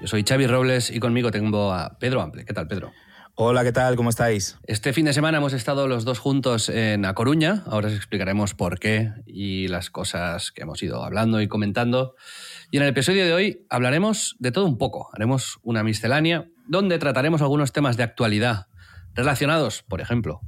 Yo soy Xavi Robles y conmigo tengo a Pedro Ample. ¿Qué tal, Pedro? Hola, ¿qué tal? ¿Cómo estáis? Este fin de semana hemos estado los dos juntos en A Coruña. Ahora os explicaremos por qué y las cosas que hemos ido hablando y comentando. Y en el episodio de hoy hablaremos de todo un poco. Haremos una miscelánea donde trataremos algunos temas de actualidad relacionados, por ejemplo,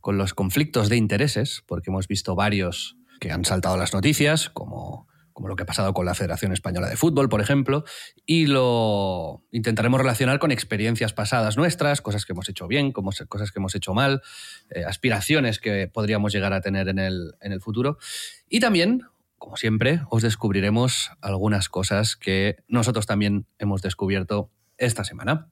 con los conflictos de intereses, porque hemos visto varios que han saltado las noticias, como como lo que ha pasado con la Federación Española de Fútbol, por ejemplo, y lo intentaremos relacionar con experiencias pasadas nuestras, cosas que hemos hecho bien, cosas que hemos hecho mal, eh, aspiraciones que podríamos llegar a tener en el, en el futuro. Y también, como siempre, os descubriremos algunas cosas que nosotros también hemos descubierto esta semana.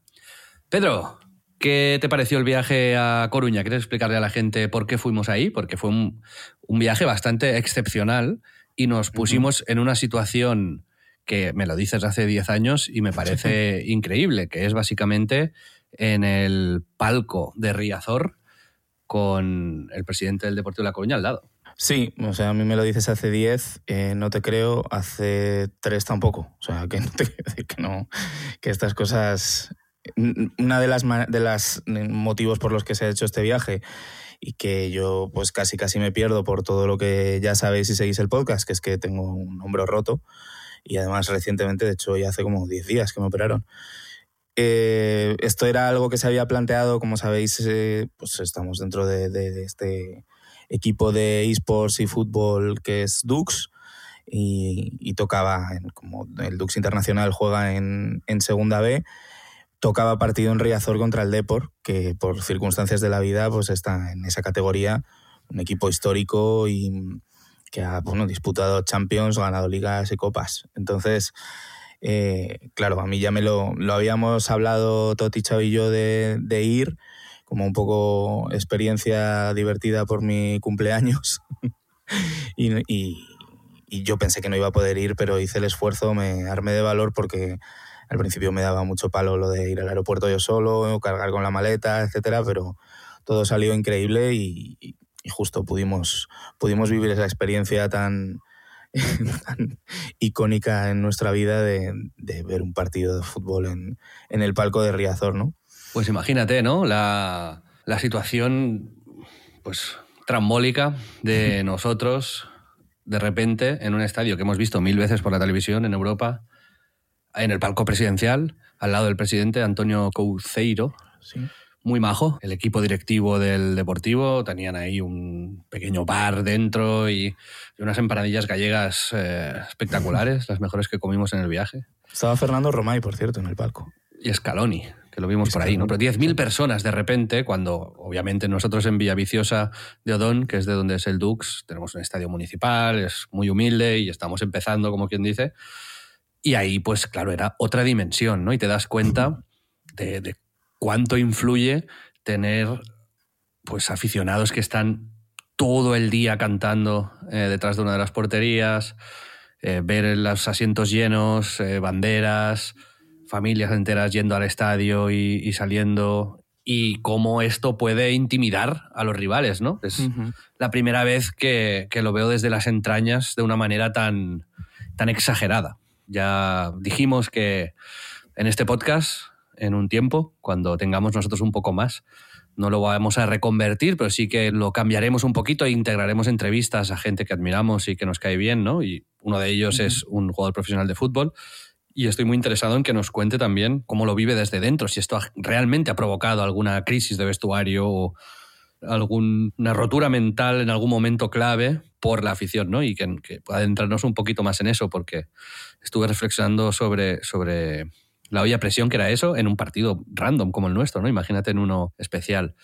Pedro, ¿Qué te pareció el viaje a Coruña? ¿Quieres explicarle a la gente por qué fuimos ahí? Porque fue un, un viaje bastante excepcional y nos pusimos en una situación que me lo dices hace 10 años y me parece increíble, que es básicamente en el palco de Riazor con el presidente del Deportivo de La Coruña al lado. Sí, o sea, a mí me lo dices hace 10, eh, no te creo, hace 3 tampoco. O sea, que no te quiero decir que no, que estas cosas... Una de las, de las motivos por los que se ha hecho este viaje y que yo pues casi casi me pierdo por todo lo que ya sabéis si seguís el podcast, que es que tengo un hombro roto y además recientemente, de hecho ya hace como 10 días que me operaron. Eh, esto era algo que se había planteado, como sabéis, eh, pues estamos dentro de, de, este equipo de esports y fútbol que es Dux y, y tocaba, en, como el Dux Internacional juega en, en Segunda B, tocaba partido en Riazor contra el Depor, que por circunstancias de la vida pues está en esa categoría, un equipo histórico y que ha disputado Champions, ganado ligas y copas. Entonces, eh, claro, a mí ya me lo, lo habíamos hablado Toti, Chao y yo de, de, ir, como un poco experiencia divertida por mi cumpleaños. y, y, y yo pensé que no iba a poder ir, pero hice el esfuerzo, me armé de valor porque al principio me daba mucho palo lo de ir al aeropuerto yo solo, cargar con la maleta, etcétera, pero todo salió increíble y, justo pudimos, pudimos vivir esa experiencia tan, icónica en nuestra vida de, ver un partido de fútbol en, el palco de Riazor, ¿no? Pues imagínate, ¿no? La, la situación, pues, trambólica de nosotros, de repente, en un estadio que hemos visto mil veces por la televisión en Europa, en el palco presidencial, al lado del presidente Antonio Couceiro. Muy majo, el equipo directivo del Deportivo, tenían ahí un pequeño bar dentro y, unas empanadillas gallegas eh, espectaculares, las mejores que comimos en el viaje. Estaba Fernando Romay, por cierto, en el palco. Y Scaloni, que lo vimos por ahí, ¿no? Pero 10.000 personas de repente, cuando obviamente nosotros en Villaviciosa de Odón, que es de donde es el Dux, tenemos un estadio municipal, es muy humilde y estamos empezando, como quien dice, y ahí, pues claro, era otra dimensión, ¿no? Y te das cuenta de, cuánto influye tener pues aficionados que están todo el día cantando eh, detrás de una de las porterías, eh, ver los asientos llenos, eh, banderas, familias enteras yendo al estadio y, saliendo, y cómo esto puede intimidar a los rivales, ¿no? Es la primera vez que, que, lo veo desde las entrañas de una manera tan, tan exagerada. Ya dijimos que en este podcast, en un tiempo, cuando tengamos nosotros un poco más, no lo vamos a reconvertir, pero sí que lo cambiaremos un poquito e integraremos entrevistas a gente que admiramos y que nos cae bien, ¿no? Y uno de ellos es un jugador profesional de fútbol. Y estoy muy interesado en que nos cuente también cómo lo vive desde dentro, si esto realmente ha provocado alguna crisis de vestuario o alguna rotura mental en algún momento clave por la afición, ¿no? Y que, adentrarnos un poquito más en eso, porque estuve reflexionando sobre, sobre la olla presión que era eso en un partido random como el nuestro, ¿no? Imagínate en uno especial.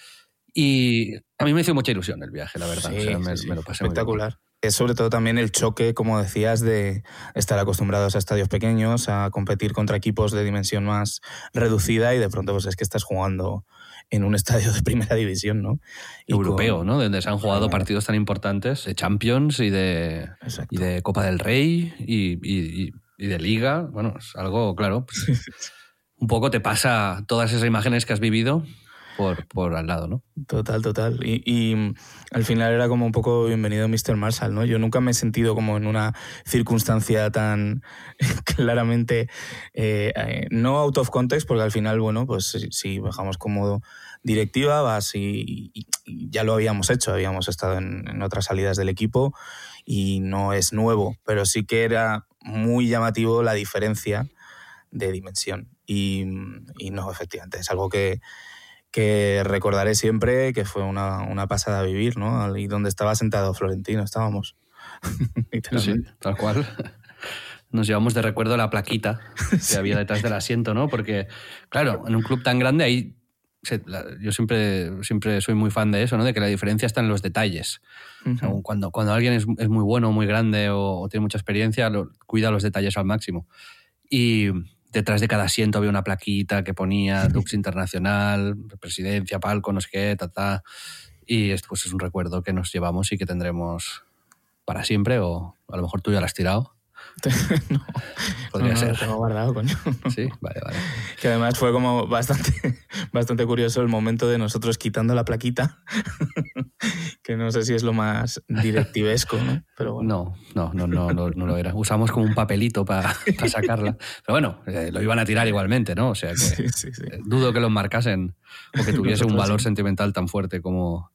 Y a mí me hizo mucha ilusión el viaje, la verdad. me, lo pasé espectacular. Es sobre todo también el choque, como decías, de estar acostumbrados a estadios pequeños, a competir contra equipos de dimensión más reducida y de pronto pues es que estás jugando en un estadio de primera división, ¿no? Europeo, ¿no? Donde se han jugado partidos tan importantes de Champions y de, y de Copa del Rey y, de Liga. Bueno, es algo, claro, pues, un poco te pasa todas esas imágenes que has vivido por, por al lado, ¿no? Total, total. Y, al final era como un poco bienvenido Mr. Marshall, ¿no? Yo nunca me he sentido como en una circunstancia tan claramente, eh, eh, no out of context, porque al final, bueno, pues si bajamos como directiva, vas y, ya lo habíamos hecho, habíamos estado en, otras salidas del equipo y no es nuevo, pero sí que era muy llamativo la diferencia de dimensión. Y, y, no, efectivamente, es algo que, que recordaré siempre que fue una, una pasada vivir, ¿no? Y donde estaba sentado Florentino, estábamos. sí, tal cual. Nos llevamos de recuerdo la plaquita que había detrás del asiento, ¿no? Porque, claro, en un club tan grande ahí yo siempre, siempre soy muy fan de eso, ¿no? De que la diferencia está en los detalles. cuando, cuando alguien es, es, muy bueno, muy grande o, tiene mucha experiencia, cuida los detalles al máximo. Y, detrás de cada asiento había una plaquita que ponía Dux Internacional, presidencia, palco, no sé qué, ta, ta. Y esto pues, es un recuerdo que nos llevamos y que tendremos para siempre, o a lo mejor tú ya lo has tirado. no, podría no, ser. Lo tengo guardado, coño. Sí, vale, vale. Que además fue como bastante, bastante curioso el momento de nosotros quitando la plaquita, que no sé si es lo más directivesco, ¿no? Pero bueno. No, no, no, no, no, lo era. Usamos como un papelito para sacarla. Pero bueno, eh, lo iban a tirar igualmente, ¿no? O sea que sí, sí, sí. Eh, dudo que lo marcasen o que tuviese un valor sentimental tan fuerte como,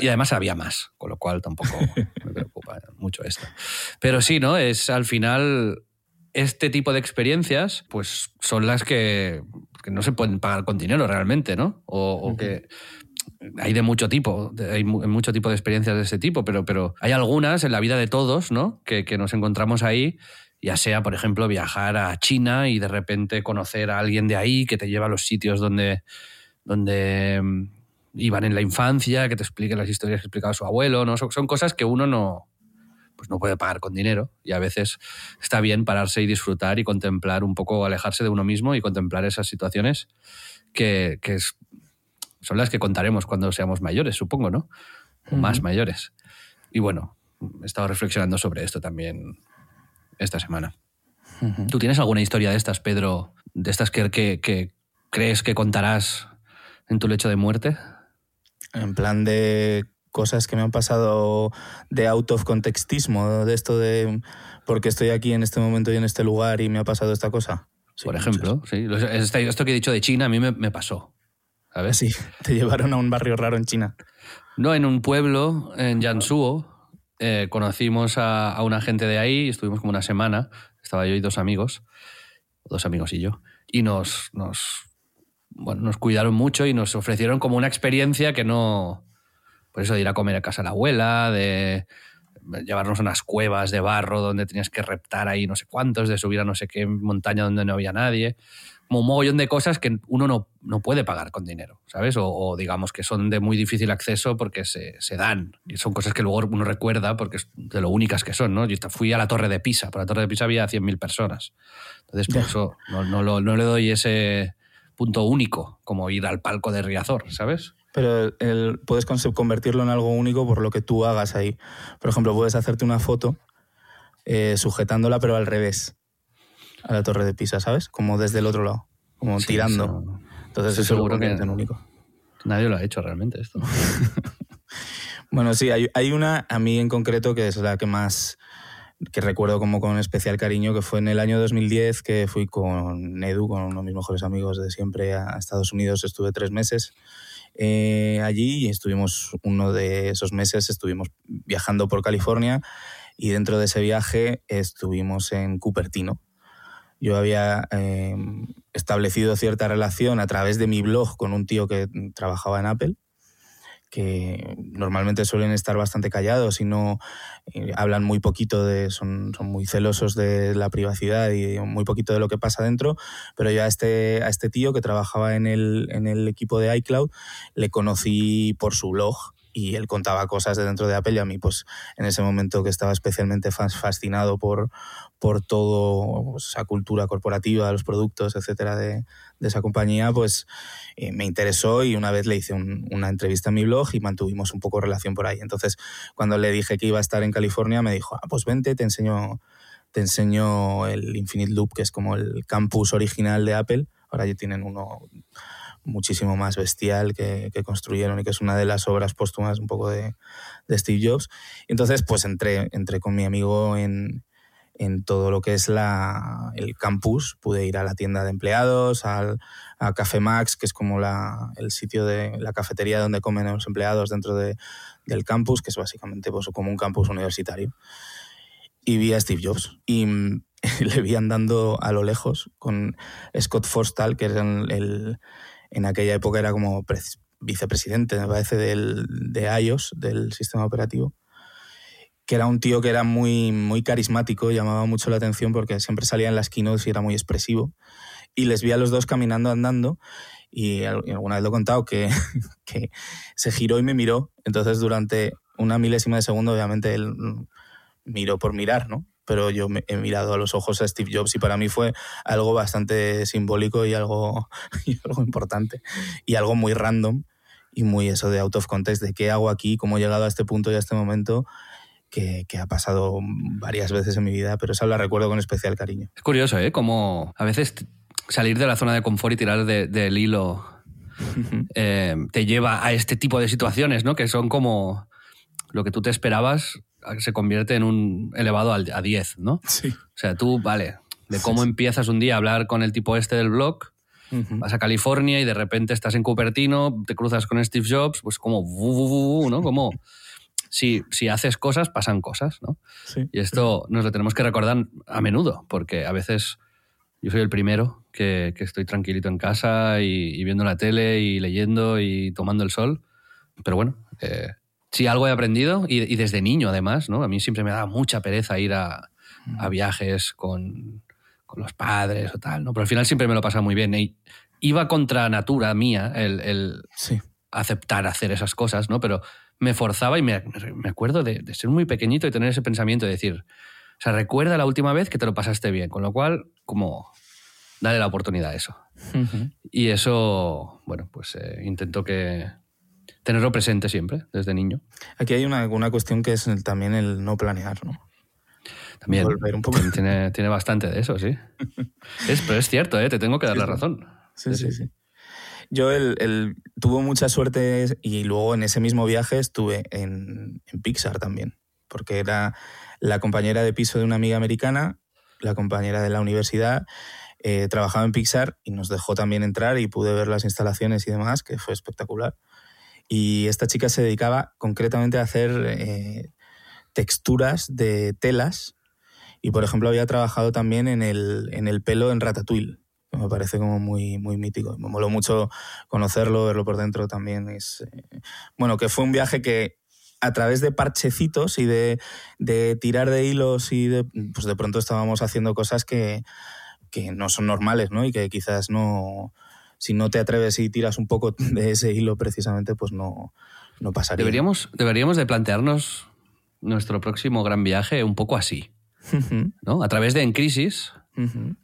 y además había más, con lo cual tampoco me preocupa mucho esto. Pero sí, ¿no? Es al final este tipo de experiencias, pues son las que, no se pueden pagar con dinero realmente, ¿no? O, que hay de mucho tipo, hay mucho tipo de experiencias de ese tipo, pero, pero hay algunas en la vida de todos, ¿no? Que, que nos encontramos ahí ya sea, por ejemplo, viajar a China y de repente conocer a alguien de ahí que te lleva a los sitios donde, donde iban en la infancia, que te expliquen las historias que explicaba su abuelo, ¿no? Son, son, cosas que uno no, pues no puede pagar con dinero y a veces está bien pararse y disfrutar y contemplar un poco, alejarse de uno mismo y contemplar esas situaciones que, que es, son las que contaremos cuando seamos mayores, supongo, ¿no? Más mayores. Y bueno, he estado reflexionando sobre esto también esta semana. ¿Tú tienes alguna historia de estas, Pedro? De estas que, que, que crees que contarás en tu lecho de muerte? En plan de cosas que me han pasado de out of contextismo, de esto de porque estoy aquí en este momento y en este lugar y me ha pasado esta cosa. Por ejemplo, sí. Esto que he dicho de China a mí me, pasó. ¿sabes? Sí, te llevaron a un barrio raro en China. No, en un pueblo, en Jiangsu, eh, conocimos a, a, una gente de ahí, estuvimos como una semana, estaba yo y dos amigos, dos amigos y yo, y nos, nos bueno, nos cuidaron mucho y nos ofrecieron como una experiencia que no, por eso de ir a comer a casa de la abuela, de llevarnos a unas cuevas de barro donde tenías que reptar ahí no sé cuántos, de subir a no sé qué montaña donde no había nadie. Como un mogollón de cosas que uno no, no puede pagar con dinero, ¿sabes? O, digamos que son de muy difícil acceso porque se, se, dan. Y son cosas que luego uno recuerda porque es de lo únicas que son, ¿no? Yo fui a la Torre de Pisa, por la Torre de Pisa había 100.000 personas. Entonces, por eso no, no, no le doy ese, punto único, como ir al palco de Riazor, ¿sabes? Pero el, puedes convertirlo en algo único por lo que tú hagas ahí. Por ejemplo, puedes hacerte una foto eh, sujetándola, pero al revés, a la torre de Pisa, ¿sabes? Como desde el otro lado, como tirando. Entonces eso seguro que es único. Nadie lo ha hecho realmente esto. bueno, sí, hay, hay, una a mí en concreto que es la que más que recuerdo como con especial cariño, que fue en el año 2010 que fui con Edu, con uno de mis mejores amigos de siempre, a Estados Unidos. Estuve tres meses eh, allí y estuvimos uno de esos meses, estuvimos viajando por California y dentro de ese viaje estuvimos en Cupertino. Yo había eh, establecido cierta relación a través de mi blog con un tío que trabajaba en Apple que normalmente suelen estar bastante callados y no eh, hablan muy poquito de, son, son, muy celosos de la privacidad y muy poquito de lo que pasa dentro, pero yo a este, a este tío que trabajaba en el, en el equipo de iCloud le conocí por su blog y él contaba cosas de dentro de Apple y a mí pues en ese momento que estaba especialmente fascinado por, por toda pues, esa cultura corporativa, los productos, etcétera, de, esa compañía, pues eh, me interesó y una vez le hice una entrevista en mi blog y mantuvimos un poco relación por ahí. Entonces, cuando le dije que iba a estar en California, me dijo, ah, pues vente, te enseño, te enseño el Infinite Loop, que es como el campus original de Apple. Ahora ya tienen uno muchísimo más bestial que, construyeron y que es una de las obras póstumas un poco de, Steve Jobs. entonces, pues entré, entré con mi amigo en, en todo lo que es la, el campus. Pude ir a la tienda de empleados, al, a Café Max, que es como la, el sitio de la cafetería donde comen los empleados dentro de, del campus, que es básicamente pues, como un campus universitario. Y vi a Steve Jobs y le vi andando a lo lejos con Scott Forstall, que era el, en aquella época era como vicepresidente, me parece, del, de iOS, del sistema operativo que era un tío que era muy, muy carismático, llamaba mucho la atención porque siempre salía en las keynotes y era muy expresivo. Y les vi a los dos caminando, andando, y alguna vez lo he contado, que, que se giró y me miró. Entonces, durante una milésima de segundo, obviamente, él miró por mirar, ¿no? Pero yo he mirado a los ojos a Steve Jobs y para mí fue algo bastante simbólico y algo, y algo importante. Y algo muy random y muy eso de out of context, de qué hago aquí, cómo he llegado a este punto y a este momento que, ha pasado varias veces en mi vida, pero esa la recuerdo con especial cariño. Es curioso, ¿eh? Como a veces salir de la zona de confort y tirar del hilo eh, te lleva a este tipo de situaciones, ¿no? Que son como lo que tú te esperabas se convierte en un elevado a 10, ¿no? Sí. O sea, tú, vale, de cómo empiezas un día a hablar con el tipo este del blog, vas a California y de repente estás en Cupertino, te cruzas con Steve Jobs, pues como, ¿no? Como si, si haces cosas, pasan cosas, ¿no? Y esto nos lo tenemos que recordar a menudo, porque a veces yo soy el primero que, estoy tranquilito en casa y, viendo la tele y leyendo y tomando el sol. Pero bueno, eh, si algo he aprendido, y, desde niño además, ¿no? A mí siempre me da mucha pereza ir a, a viajes con, con, los padres o tal, ¿no? Pero al final siempre me lo pasa muy bien. Y iba contra natura mía el, el aceptar hacer esas cosas, ¿no? Pero me forzaba y me, acuerdo de, ser muy pequeñito y tener ese pensamiento de decir, o sea, recuerda la última vez que te lo pasaste bien, con lo cual, como, dale la oportunidad a eso. Y eso, bueno, pues eh, intento que tenerlo presente siempre, desde niño. Aquí hay una, una cuestión que es también el no planear, ¿no? También, un poco. Tiene, tiene, bastante de eso, sí. es, pero es cierto, ¿eh? te tengo que dar la razón. sí, sí. sí. Yo el, tuvo mucha suerte y luego en ese mismo viaje estuve en, Pixar también, porque era la compañera de piso de una amiga americana, la compañera de la universidad, eh, trabajaba en Pixar y nos dejó también entrar y pude ver las instalaciones y demás, que fue espectacular. Y esta chica se dedicaba concretamente a hacer eh, texturas de telas y, por ejemplo, había trabajado también en el, en el pelo en Ratatouille me parece como muy, muy mítico. Me moló mucho conocerlo, verlo por dentro también. Es, eh, bueno, que fue un viaje que a través de parchecitos y de, de, tirar de hilos y de, pues de pronto estábamos haciendo cosas que, que no son normales, ¿no? Y que quizás no, si no te atreves y tiras un poco de ese hilo precisamente, pues no, no pasaría. Deberíamos, deberíamos de plantearnos nuestro próximo gran viaje un poco así, ¿no? A través de En Crisis,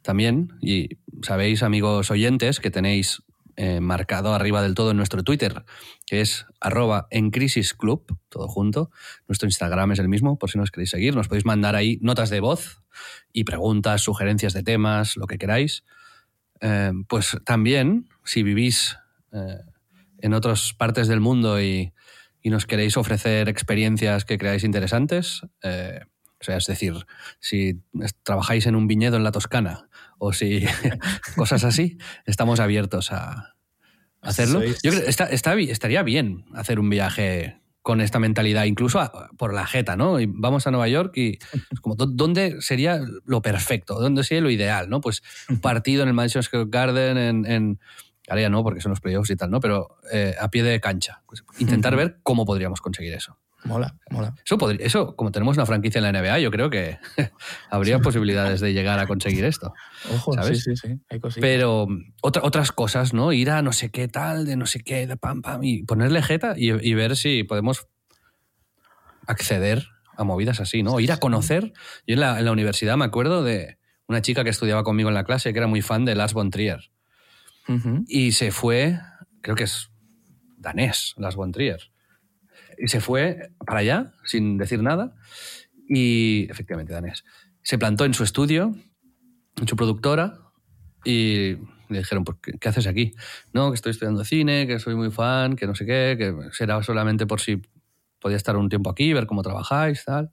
también, y sabéis, amigos oyentes, que tenéis eh, marcado arriba del todo en nuestro Twitter, que es arroba en crisis club, todo junto. Nuestro Instagram es el mismo, por si nos queréis seguir. Nos podéis mandar ahí notas de voz y preguntas, sugerencias de temas, lo que queráis. Eh, pues también, si vivís eh, en otras partes del mundo y, y, nos queréis ofrecer experiencias que creáis interesantes, o sea, es decir, si trabajáis en un viñedo en la Toscana o si cosas así, estamos abiertos a, hacerlo. Yo creo está, estaría bien hacer un viaje con esta mentalidad, incluso por la jeta, ¿no? Y vamos a Nueva York y como, ¿dónde sería lo perfecto? ¿Dónde sería lo ideal, no? Pues un partido en el Madison Square Garden, en, en ahora ya no, porque son los playoffs y tal, ¿no? Pero eh, a pie de cancha. Pues intentar ver cómo podríamos conseguir eso. Mola, mola. Eso, podría, eso, como tenemos una franquicia en la NBA, yo creo que habría posibilidades de llegar a conseguir esto. Ojo, ¿sabes? sí, sí, sí. Hay Pero otra, otras cosas, ¿no? Ir a no sé qué tal, de no sé qué, de pam, pam, y ponerle jeta y, ver si podemos acceder a movidas así, ¿no? Ir a conocer. Yo en la, universidad me acuerdo de una chica que estudiaba conmigo en la clase que era muy fan de Lars von Trier. Y se fue, creo que es danés, Lars von Trier y se fue para allá sin decir nada y efectivamente danés. Se plantó en su estudio, en su productora y le dijeron, ¿qué, ¿qué haces aquí? No, que estoy estudiando cine, que soy muy fan, que no sé qué, que será solamente por si podía estar un tiempo aquí, ver cómo trabajáis, tal.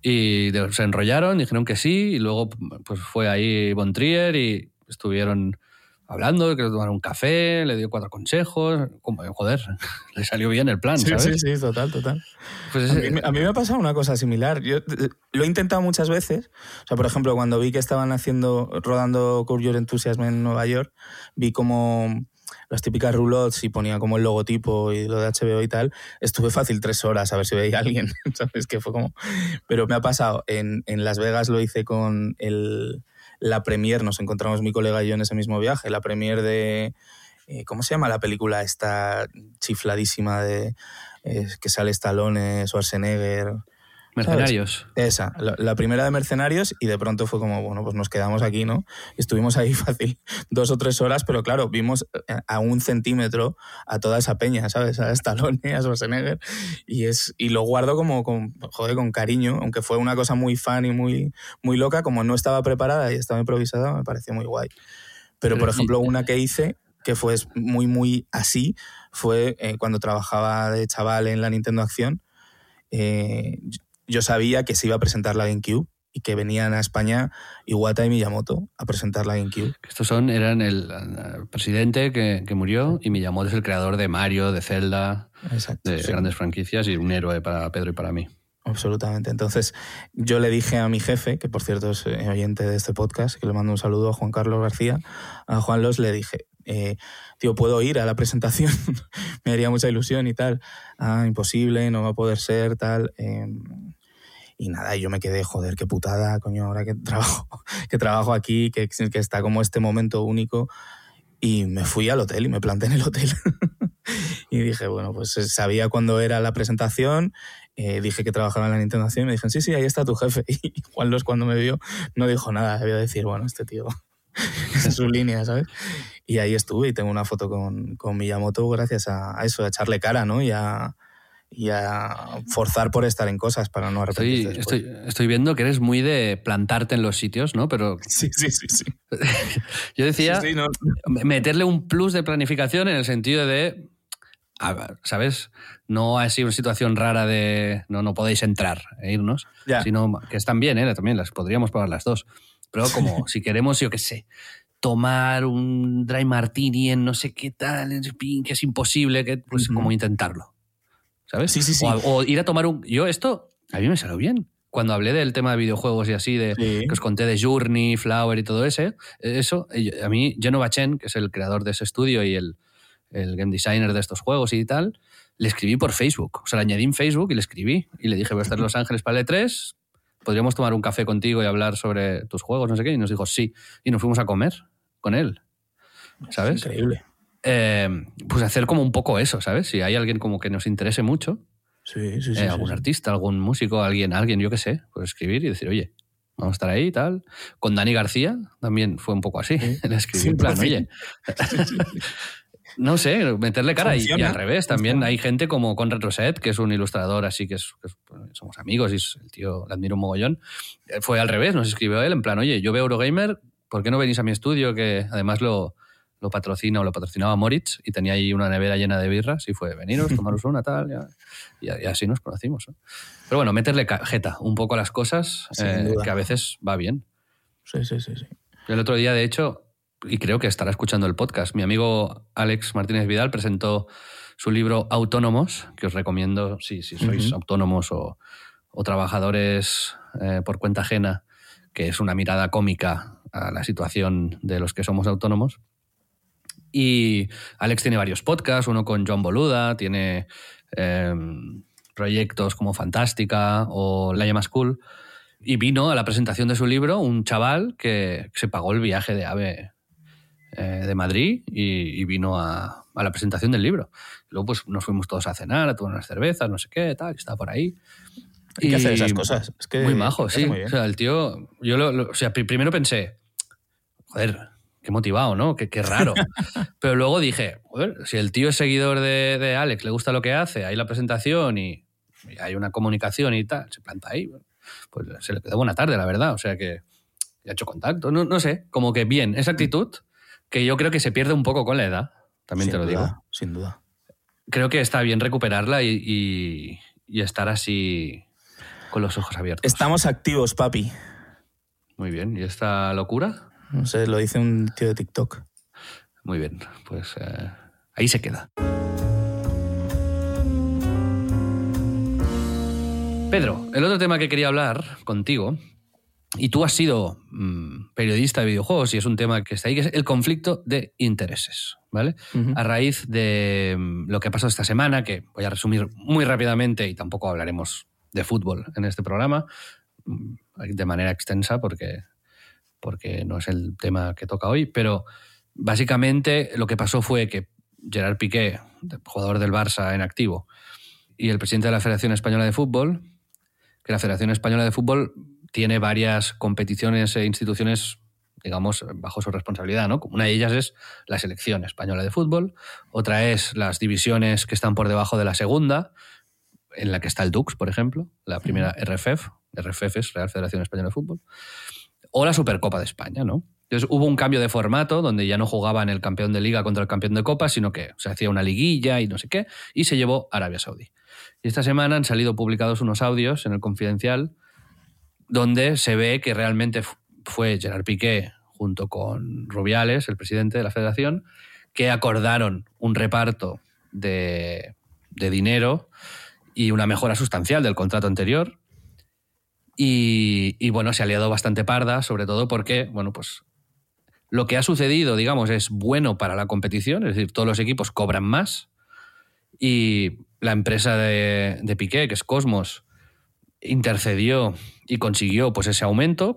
Y se enrollaron, dijeron que sí, y luego pues fue ahí Von Trier y estuvieron hablando, que tomar un café, le dio cuatro consejos. Como, joder, le salió bien el plan, ¿sabes? Sí, sí, total, total. Pues a, mí, me ha pasado una cosa similar. Yo eh, lo he intentado muchas veces. O sea, por ejemplo, cuando vi que estaban haciendo, rodando Curve Your Enthusiasm en Nueva York, vi como las típicas roulottes y ponía como el logotipo y lo de HBO y tal, estuve fácil tres horas a ver si veía a alguien, ¿sabes? Que fue como... Pero me ha pasado, en, en Las Vegas lo hice con el la premier, nos encontramos mi colega y yo en ese mismo viaje, la premier de, eh, ¿cómo se llama la película esta chifladísima de eh, que sale Stallone, Schwarzenegger? Mercenarios. Esa, la, primera de Mercenarios y de pronto fue como, bueno, pues nos quedamos aquí, ¿no? Estuvimos ahí fácil dos o tres horas, pero claro, vimos eh, a un centímetro a toda esa peña, ¿sabes? A Stallone, a Schwarzenegger y, es, y lo guardo como, con, joder, con cariño, aunque fue una cosa muy fan y muy, muy loca, como no estaba preparada y estaba improvisada, me pareció muy guay. Pero, por ejemplo, una que hice que fue muy, muy así, fue eh, cuando trabajaba de chaval en la Nintendo Acción. Eh, yo sabía que se iba a presentar la GameCube y que venían a España Iwata y Miyamoto a presentar la GameCube. Estos son, eran el, presidente que, murió y Miyamoto es el creador de Mario, de Zelda, de grandes franquicias y un héroe para Pedro y para mí. Absolutamente. Entonces, yo le dije a mi jefe, que por cierto es eh, oyente de este podcast, que le mando un saludo a Juan Carlos García, a Juan Los, le dije, eh, tío, ¿puedo ir a la presentación? Me haría mucha ilusión y tal. Ah, imposible, no va a poder ser, tal. Em, y nada, yo me quedé, joder, qué putada, coño, ahora que trabajo, que trabajo aquí, que, que está como este momento único. Y me fui al hotel y me planté en el hotel. y dije, bueno, pues eh, sabía cuándo era la presentación, eh, dije que trabajaba en la Nintendo y me dijeron, sí, sí, ahí está tu jefe. Y Juan Los cuando me vio no dijo nada, debía decir, bueno, este tío es su línea, ¿sabes? Y ahí estuve y tengo una foto con, con Miyamoto gracias a, a, eso, a echarle cara, ¿no? Y a, y a forzar por estar en cosas para no arrepentirte. Estoy, estoy, viendo que eres muy de plantarte en los sitios, ¿no? Pero. Sí, sí, sí. sí. Yo decía meterle un plus de planificación en el sentido de. ¿Sabes? No ha sido una situación rara de no, no podéis entrar e irnos, sino que están bien, ¿eh? También las podríamos probar las dos. Pero como si queremos, yo qué sé, tomar un dry martini en no sé qué tal, que es imposible, que, pues como intentarlo. ¿Sabes? Sí, sí, sí. O, ir a tomar un... Yo esto, a mí me salió bien. Cuando hablé del tema de videojuegos y así, de que os conté de Journey, Flower y todo ese, eso, a mí, Genova Chen, que es el creador de ese estudio y el, el game designer de estos juegos y tal, le escribí por Facebook. O sea, le añadí en Facebook y le escribí. Y le dije, voy a estar en Los Ángeles para el E3, podríamos tomar un café contigo y hablar sobre tus juegos, no sé qué. Y nos dijo, sí. Y nos fuimos a comer con él. ¿Sabes? increíble. Eh, pues hacer como un poco eso, ¿sabes? Si hay alguien como que nos interese mucho, sí, sí, sí, eh, algún artista, algún músico, alguien, alguien, yo qué sé, pues escribir y decir, oye, vamos a estar ahí y tal. Con Dani García también fue un poco así, le escribí en plan, oye. no sé, meterle cara y, al revés. También hay gente como con Retroset, que es un ilustrador así, que, es, somos amigos y el tío le admiro un mogollón. Eh, fue al revés, nos escribió él en plan, oye, yo veo Eurogamer, ¿por qué no venís a mi estudio? Que además lo, lo patrocina o lo patrocinaba Moritz y tenía ahí una nevera llena de birras y fue veniros, tomaros una, tal, y, así nos conocimos. Pero bueno, meterle jeta un poco a las cosas, eh, que a veces va bien. Sí, sí, sí, sí. El otro día, de hecho, y creo que estará escuchando el podcast. Mi amigo Alex Martínez Vidal presentó su libro Autónomos, que os recomiendo si, si sois autónomos o, trabajadores eh, por cuenta ajena, que es una mirada cómica a la situación de los que somos autónomos. Y Alex tiene varios podcasts, uno con John Boluda, tiene em, proyectos como Fantástica o La Llama School. Y vino a la presentación de su libro un chaval que se pagó el viaje de AVE eh, de Madrid y, vino a, la presentación del libro. luego pues nos fuimos todos a cenar, a tomar unas cervezas, no sé qué, tal, y estaba por ahí. Que hacer esas cosas. Es que muy majo, sí. O sea, el tío, yo lo, o sea, primero pensé, joder, qué motivado, ¿no? Qué, qué raro. Pero luego dije, joder, si el tío es seguidor de, de, Alex, le gusta lo que hace, hay la presentación y, hay una comunicación y tal, se planta ahí, pues se le quedó buena tarde, la verdad. O sea que ha hecho contacto, no, no sé, como que bien, esa actitud que yo creo que se pierde un poco con la edad, también te lo digo. Sin duda. Creo que está bien recuperarla y, estar así con los ojos abiertos. Estamos activos, papi. Muy bien. ¿Y esta locura? No sé, lo dice un tío de TikTok. Muy bien, pues eh, ahí se queda. Pedro, el otro tema que quería hablar contigo y tú has sido mm, periodista de videojuegos y es un tema que está ahí, que es el conflicto de intereses, ¿vale? A raíz de mm, lo que ha pasado esta semana, que voy a resumir muy rápidamente y tampoco hablaremos de fútbol en este programa mm, de manera extensa porque, porque no es el tema que toca hoy, pero básicamente lo que pasó fue que Gerard Piqué, jugador del Barça en activo, y el presidente de la Federación Española de Fútbol, que la Federación Española de Fútbol tiene varias competiciones e instituciones, digamos, bajo su responsabilidad. ¿no? Una de ellas es la selección española de fútbol, otra es las divisiones que están por debajo de la segunda, en la que está el Dux, por ejemplo, la primera RFF, RFF es Real Federación Española de Fútbol, o la Supercopa de España, ¿no? Entonces hubo un cambio de formato donde ya no jugaban el campeón de liga contra el campeón de copa, sino que se hacía una liguilla y no sé qué, y se llevó Arabia Saudí. Y esta semana han salido publicados unos audios en el Confidencial donde se ve que realmente fue Gerard Piqué junto con Rubiales, el presidente de la federación, que acordaron un reparto de, dinero y una mejora sustancial del contrato anterior. Y, bueno, se ha liado bastante parda, sobre todo porque, bueno, pues lo que ha sucedido, digamos, es bueno para la competición, es decir, todos los equipos cobran más y la empresa de, Piqué, que es Cosmos, intercedió y consiguió pues ese aumento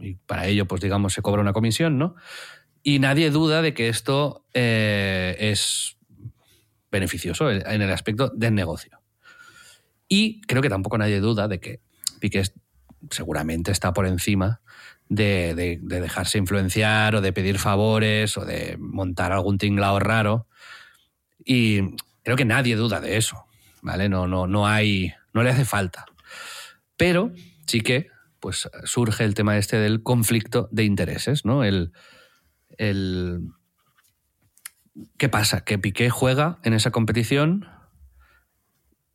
y para ello pues digamos se cobra una comisión, ¿no? Y nadie duda de que esto eh, es beneficioso en el aspecto del negocio. Y creo que tampoco nadie duda de que Piqué seguramente está por encima de, de, dejarse influenciar o de pedir favores o de montar algún tinglao raro. Y creo que nadie duda de eso, ¿vale? No, no, no hay, no le hace falta. Pero sí que pues, surge el tema este del conflicto de intereses, ¿no? El, ¿Qué pasa? Que Piqué juega en esa competición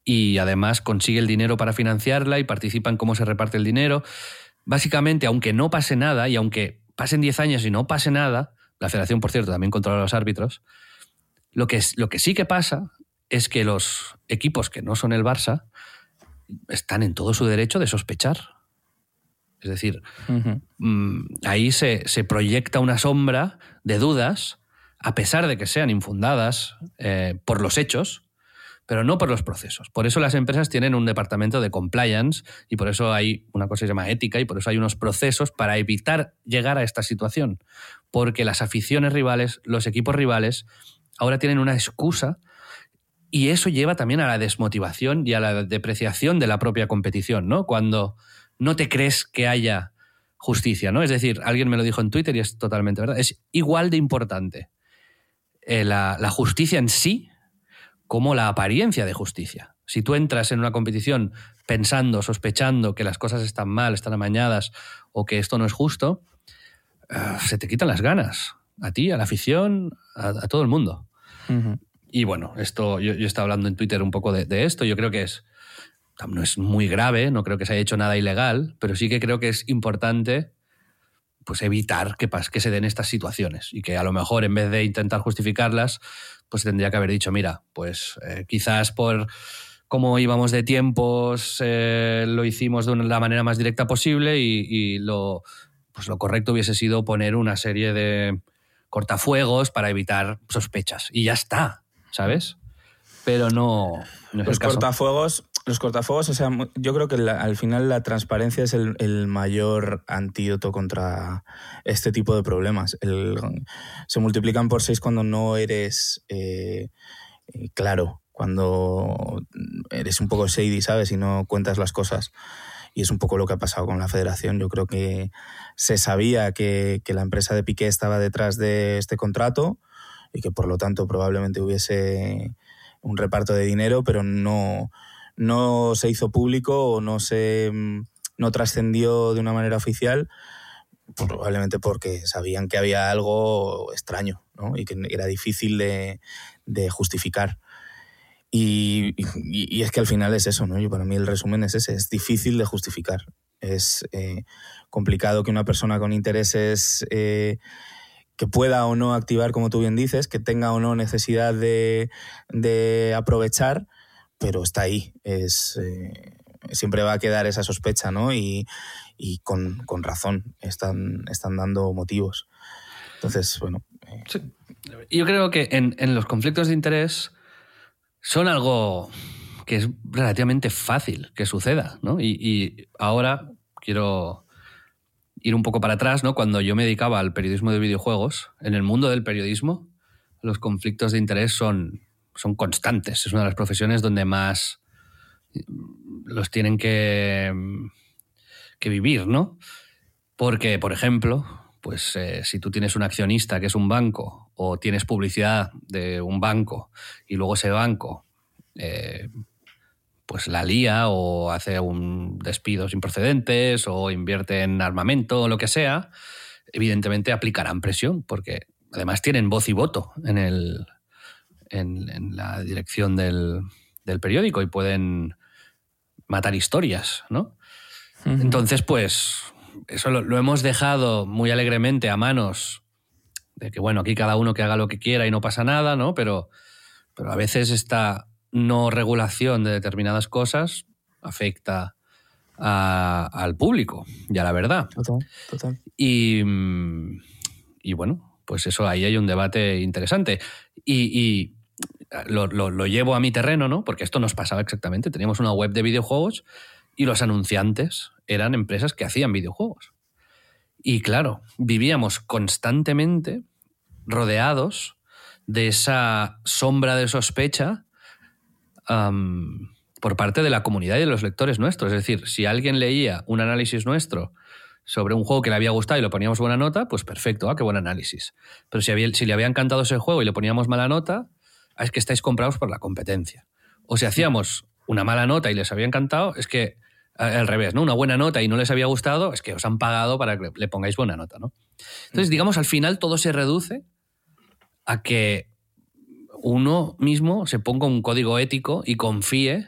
y además consigue el dinero para financiarla y participa en cómo se reparte el dinero. Básicamente, aunque no pase nada y aunque pasen 10 años y no pase nada, la federación, por cierto, también controla a los árbitros, lo que, lo que sí que pasa es que los equipos que no son el Barça están en todo su derecho de sospechar. Es decir, mm, ahí se, proyecta una sombra de dudas, a pesar de que sean infundadas eh, por los hechos, pero no por los procesos. Por eso las empresas tienen un departamento de compliance y por eso hay una cosa que se llama ética y por eso hay unos procesos para evitar llegar a esta situación. Porque las aficiones rivales, los equipos rivales, ahora tienen una excusa y eso lleva también a la desmotivación y a la depreciación de la propia competición, ¿no? Cuando no te crees que haya justicia, ¿no? Es decir, alguien me lo dijo en Twitter y es totalmente verdad. Es igual de importante eh, la, la justicia en sí como la apariencia de justicia. Si tú entras en una competición pensando, sospechando que las cosas están mal, están amañadas o que esto no es justo, eh, se te quitan las ganas. A ti, a la afición, a, todo el mundo. Y bueno, esto yo, yo, estaba hablando en Twitter un poco de, esto. Yo creo que es. No es muy grave, no creo que se haya hecho nada ilegal, pero sí que creo que es importante pues evitar que, que se den estas situaciones y que a lo mejor en vez de intentar justificarlas, pues tendría que haber dicho, mira, pues eh, quizás por cómo íbamos de tiempos eh, lo hicimos de la manera más directa posible y, lo, pues lo correcto hubiese sido poner una serie de cortafuegos para evitar sospechas y ya está, ¿sabes? Pero no... los cortafuegos los cortafuegos, o sea, yo creo que al final la transparencia es el, mayor antídoto contra este tipo de problemas. se multiplican por seis cuando no eres eh, claro, cuando eres un poco shady, ¿sabes? Y no cuentas las cosas. Y es un poco lo que ha pasado con la federación. Yo creo que se sabía que, que la empresa de Piqué estaba detrás de este contrato y que por lo tanto probablemente hubiese un reparto de dinero, pero no no se hizo público o no se mm, no trascendió de una manera oficial, probablemente porque sabían que había algo extraño ¿no? y que era difícil de, justificar. Y, es que al final es eso, ¿no? Yo, para mí el resumen es ese, es difícil de justificar. Es eh, complicado que una persona con intereses eh, que pueda o no activar, como tú bien dices, que tenga o no necesidad de, de aprovechar, pero está ahí. Es, eh, siempre va a quedar esa sospecha, ¿no? Y, con, razón están, están dando motivos. Entonces, bueno. Eh, Yo creo que en, los conflictos de interés son algo que es relativamente fácil que suceda, ¿no? Y, y, ahora quiero ir un poco para atrás, ¿no? Cuando yo me dedicaba al periodismo de videojuegos, en el mundo del periodismo, los conflictos de interés son son constantes. Es una de las profesiones donde más los tienen que, que vivir, ¿no? Porque, por ejemplo, pues eh, si tú tienes un accionista que es un banco o tienes publicidad de un banco y luego ese banco eh, pues la lía o hace un despido sin precedentes o invierte en armamento o lo que sea, evidentemente aplicarán presión porque además tienen voz y voto en el, en, la dirección del, periódico y pueden matar historias, ¿no? Entonces, pues, eso lo, hemos dejado muy alegremente a manos de que, bueno, aquí cada uno que haga lo que quiera y no pasa nada, ¿no? Pero, pero a veces esta no regulación de determinadas cosas afecta al público y a la verdad. Total, total. Y, y, bueno, pues eso, ahí hay un debate interesante. y, lo, llevo a mi terreno, ¿no? Porque esto nos pasaba exactamente. Teníamos una web de videojuegos y los anunciantes eran empresas que hacían videojuegos. Y claro, vivíamos constantemente rodeados de esa sombra de sospecha por parte de la comunidad y de los lectores nuestros. Es decir, si alguien leía un análisis nuestro sobre un juego que le había gustado y le poníamos buena nota, pues perfecto, ah, qué buen análisis. Pero si, si le había encantado ese juego y le poníamos mala nota, Ah, es que estáis comprados por la competencia. O si hacíamos una mala nota y les había encantado, es que al revés, ¿no? Una buena nota y no les había gustado, es que os han pagado para que le pongáis buena nota, ¿no? Entonces, digamos, al final todo se reduce a que uno mismo se ponga un código ético y confíe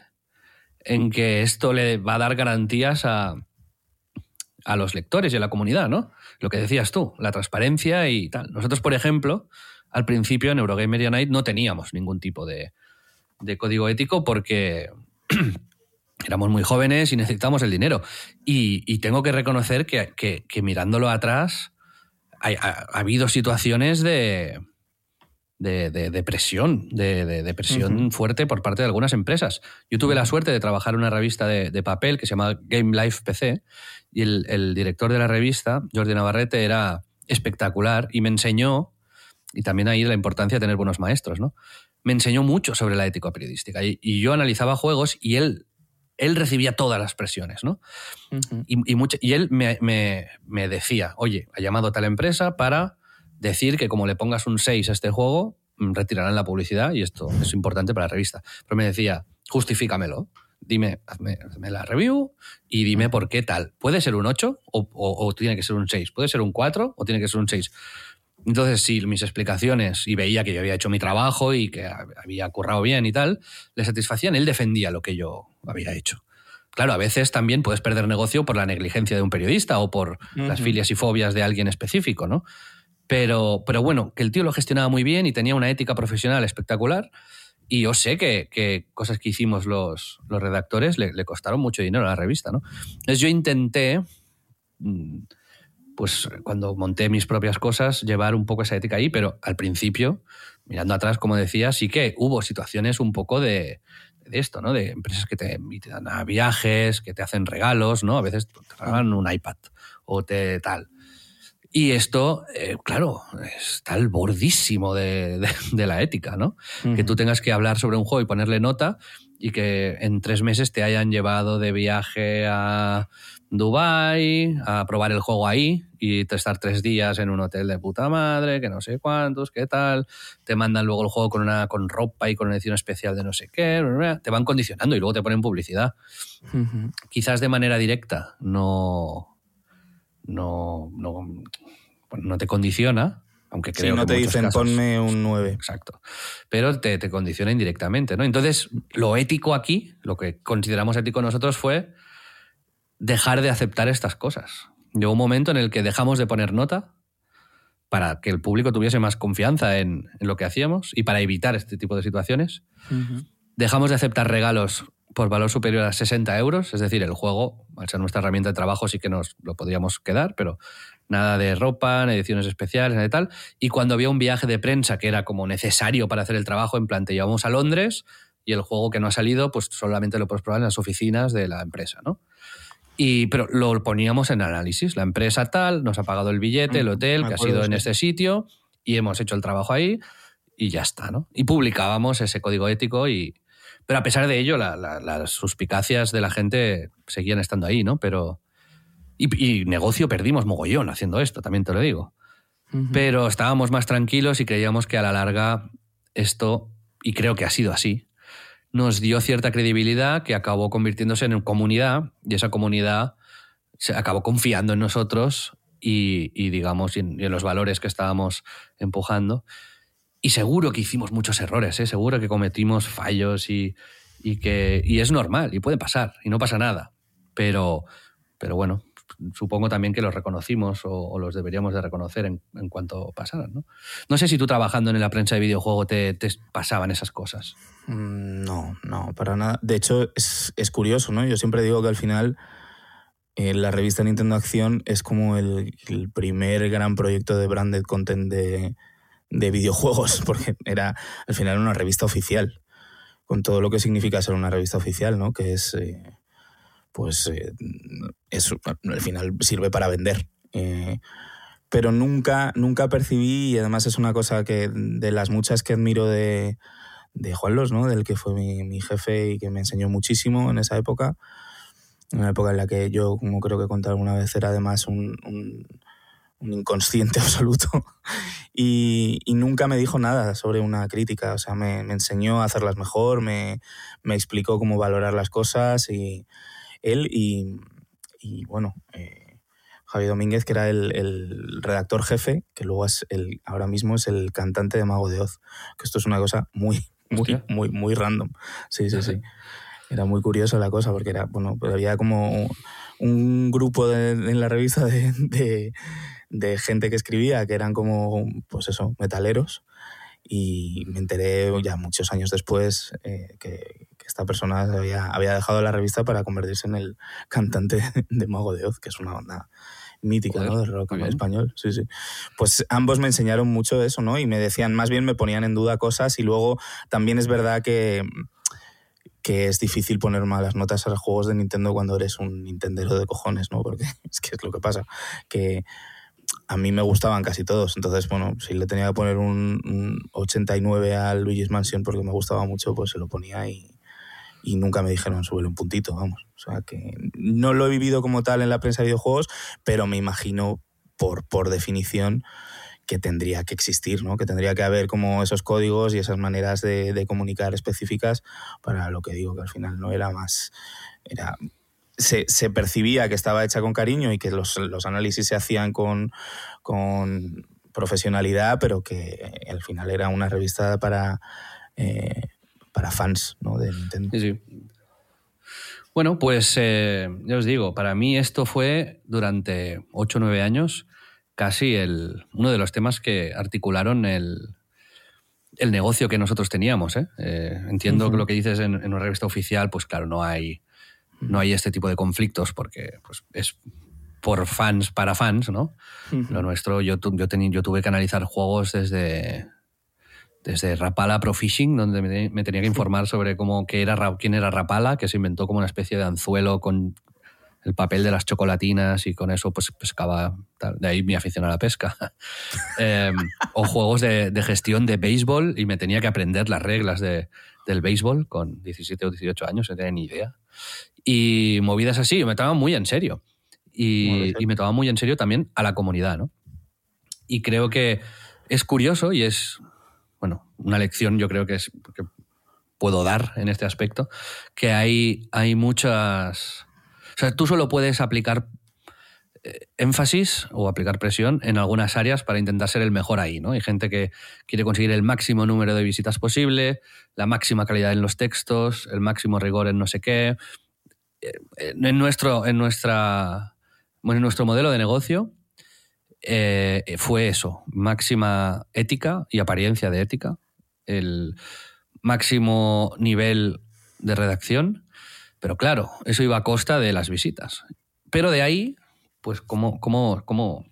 en que esto le va a dar garantías a, a los lectores y a la comunidad, ¿no? Lo que decías tú, la transparencia y tal. Nosotros, por ejemplo, al principio en Eurogame Media Night no teníamos ningún tipo de, código ético porque éramos muy jóvenes y necesitábamos el dinero. Y, tengo que reconocer que, mirándolo atrás ha, habido situaciones de, de, presión, de, presión fuerte por parte de algunas empresas. Yo tuve la suerte de trabajar en una revista de, papel que se llama Game Life PC y el, el director de la revista, Jordi Navarrete, era espectacular y me enseñó y también ahí la importancia de tener buenos maestros, ¿no? Me enseñó mucho sobre la ética periodística y, yo analizaba juegos y él, él recibía todas las presiones, ¿no? y, y, él me, decía, oye, ha llamado a tal empresa para decir que como le pongas un 6 a este juego, mm, retirarán la publicidad y esto es importante para la revista. Pero me decía, justifícamelo. Dime, hazme, la review y dime por qué tal. ¿Puede ser un 8 o, o tiene que ser un 6? ¿Puede ser un 4 o tiene que ser un 6? Entonces, sí, mis explicaciones, y veía que yo había hecho mi trabajo y que había currado bien y tal, le satisfacían, él defendía lo que yo había hecho. Claro, a veces también puedes perder negocio por la negligencia de un periodista o por las filias y fobias de alguien específico, ¿no? Pero, pero bueno, que el tío lo gestionaba muy bien y tenía una ética profesional espectacular. Y yo sé que, cosas que hicimos los, los redactores le, le, costaron mucho dinero a la revista, ¿no? Entonces yo intenté, mm, pues cuando monté mis propias cosas, llevar un poco esa ética ahí, pero al principio, mirando atrás, como decía, sí que hubo situaciones un poco de, de esto, ¿no? De empresas que te invitan a viajes, que te hacen regalos, ¿no? A veces te regalan un iPad o te tal. Y esto, eh, claro, está al bordísimo de, la ética, ¿no? Que tú tengas que hablar sobre un juego y ponerle nota y que en tres meses te hayan llevado de viaje a Dubai a probar el juego ahí y estar tres días en un hotel de puta madre, que no sé cuántos, qué tal. Te mandan luego el juego con una con ropa y con una edición especial de no sé qué. Te van condicionando y luego te ponen publicidad. Quizás de manera directa no, no, no, no te condiciona, aunque creo no te dicen ponme un 9. Exacto. Pero te, te, condiciona indirectamente, ¿no? Entonces, lo ético aquí, lo que consideramos ético nosotros fue dejar de aceptar estas cosas. Llegó un momento en el que dejamos de poner nota para que el público tuviese más confianza en, lo que hacíamos y para evitar este tipo de situaciones. Dejamos de aceptar regalos por valor superior a 60 euros, es decir, el juego, al ser nuestra herramienta de trabajo, sí que nos lo podríamos quedar, pero nada de ropa, ni ediciones especiales, nada de tal. Y cuando había un viaje de prensa que era como necesario para hacer el trabajo, en plan, te llevamos a Londres y el juego que no ha salido, pues solamente lo puedes probar en las oficinas de la empresa, ¿no? Y, pero lo poníamos en análisis. La empresa tal nos ha pagado el billete, el mm, hotel, que ha sido en este sitio, y hemos hecho el trabajo ahí, y ya está, ¿no? Y publicábamos ese código ético y... Pero a pesar de ello, las suspicacias de la gente seguían estando ahí, ¿no? Pero... Y, negocio perdimos mogollón haciendo esto, también te lo digo. Pero estábamos más tranquilos y creíamos que a la larga esto, y creo que ha sido así, nos dio cierta credibilidad que acabó convirtiéndose en comunidad y esa comunidad se acabó confiando en nosotros y, digamos, en, los valores que estábamos empujando. Y seguro que hicimos muchos errores, ¿eh? seguro que cometimos fallos y, que y es normal y puede pasar y no pasa nada. Pero, pero bueno, supongo también que los reconocimos o, los deberíamos de reconocer en, cuanto pasaran. ¿no? no sé si tú trabajando en la prensa de videojuego te, pasaban esas cosas. Mm, no, no, para nada. De hecho, es, curioso, ¿no? Yo siempre digo que al final eh, la revista Nintendo Acción es como el, primer gran proyecto de branded content de, videojuegos, porque era al final una revista oficial, con todo lo que significa ser una revista oficial, ¿no? Que es... Eh, pues eh, al final sirve para vender. Eh, pero nunca, nunca percibí, y además es una cosa que de las muchas que admiro de, de Juan Los, ¿no? del que fue mi, jefe y que me enseñó muchísimo en esa época, una época en la que yo, como creo que contado alguna vez, era además un, un, inconsciente absoluto. Y, nunca me dijo nada sobre una crítica, o sea, me, enseñó a hacerlas mejor, me, me explicó cómo valorar las cosas y él y, bueno, eh, Javi Domínguez, que era el, redactor jefe, que luego es el, ahora mismo es el cantante de Mago de Oz, que esto es una cosa muy, muy, muy, muy random. Sí, sí, sí. Era muy curioso la cosa, porque era, bueno, pues había como un grupo en la revista de, de, gente que escribía, que eran como, pues eso, metaleros, y me enteré ya muchos años después eh, que, esta persona había, había, dejado la revista para convertirse en el cantante de Mago de Oz, que es una banda mítica, ¿no? De rock en español. Sí, sí. Pues ambos me enseñaron mucho eso, ¿no? Y me decían, más bien me ponían en duda cosas y luego también es verdad que que es difícil poner malas notas a los juegos de Nintendo cuando eres un Nintendero de cojones, ¿no? Porque es que es lo que pasa, que a mí me gustaban casi todos. Entonces, bueno, si le tenía que poner un, 89 al Luigi's Mansion porque me gustaba mucho, pues se lo ponía y, y nunca me dijeron subirle un puntito, vamos. O sea que no lo he vivido como tal en la prensa de videojuegos, pero me imagino por, por definición que tendría que existir, ¿no? Que tendría que haber como esos códigos y esas maneras de, de comunicar específicas para lo que digo, que al final no era más. Era se, percibía que estaba hecha con cariño y que los, análisis se hacían con, profesionalidad, pero que al final era una revista para, eh, para fans ¿no? de Nintendo. Sí, sí. Bueno, pues eh, ya os digo, para mí esto fue durante 8 o 9 años casi el, uno de los temas que articularon el, el negocio que nosotros teníamos. ¿eh? Eh, entiendo que lo que dices en, una revista oficial, pues claro, no hay, no hay este tipo de conflictos porque pues, es por fans para fans, ¿no? Lo nuestro, yo, yo, yo tuve que analizar juegos desde, desde Rapala Pro Fishing, donde me, tenía que informar sobre cómo, qué era, quién era Rapala, que se inventó como una especie de anzuelo con el papel de las chocolatinas y con eso pues pescaba. De ahí mi afición a la pesca. Em, o juegos de, gestión de béisbol y me tenía que aprender las reglas de, del béisbol con 17 o 18 años, no tenía ni idea. Y movidas así, me tomaba muy en serio. Y, y me tomaba muy en serio también a la comunidad, ¿no? Y creo que es curioso y es, bueno, una lección yo creo que, es, que puedo dar en este aspecto, que hay, hay muchas o sea, tú solo puedes aplicar eh, énfasis o aplicar presión en algunas áreas para intentar ser el mejor ahí, ¿no? Hay gente que quiere conseguir el máximo número de visitas posible, la máxima calidad en los textos, el máximo rigor en no sé qué. Eh, en nuestro, en nuestra, en nuestro modelo de negocio eh, fue eso, máxima ética y apariencia de ética, el máximo nivel de redacción pero claro, eso iba a costa de las visitas. Pero de ahí, pues como, como, como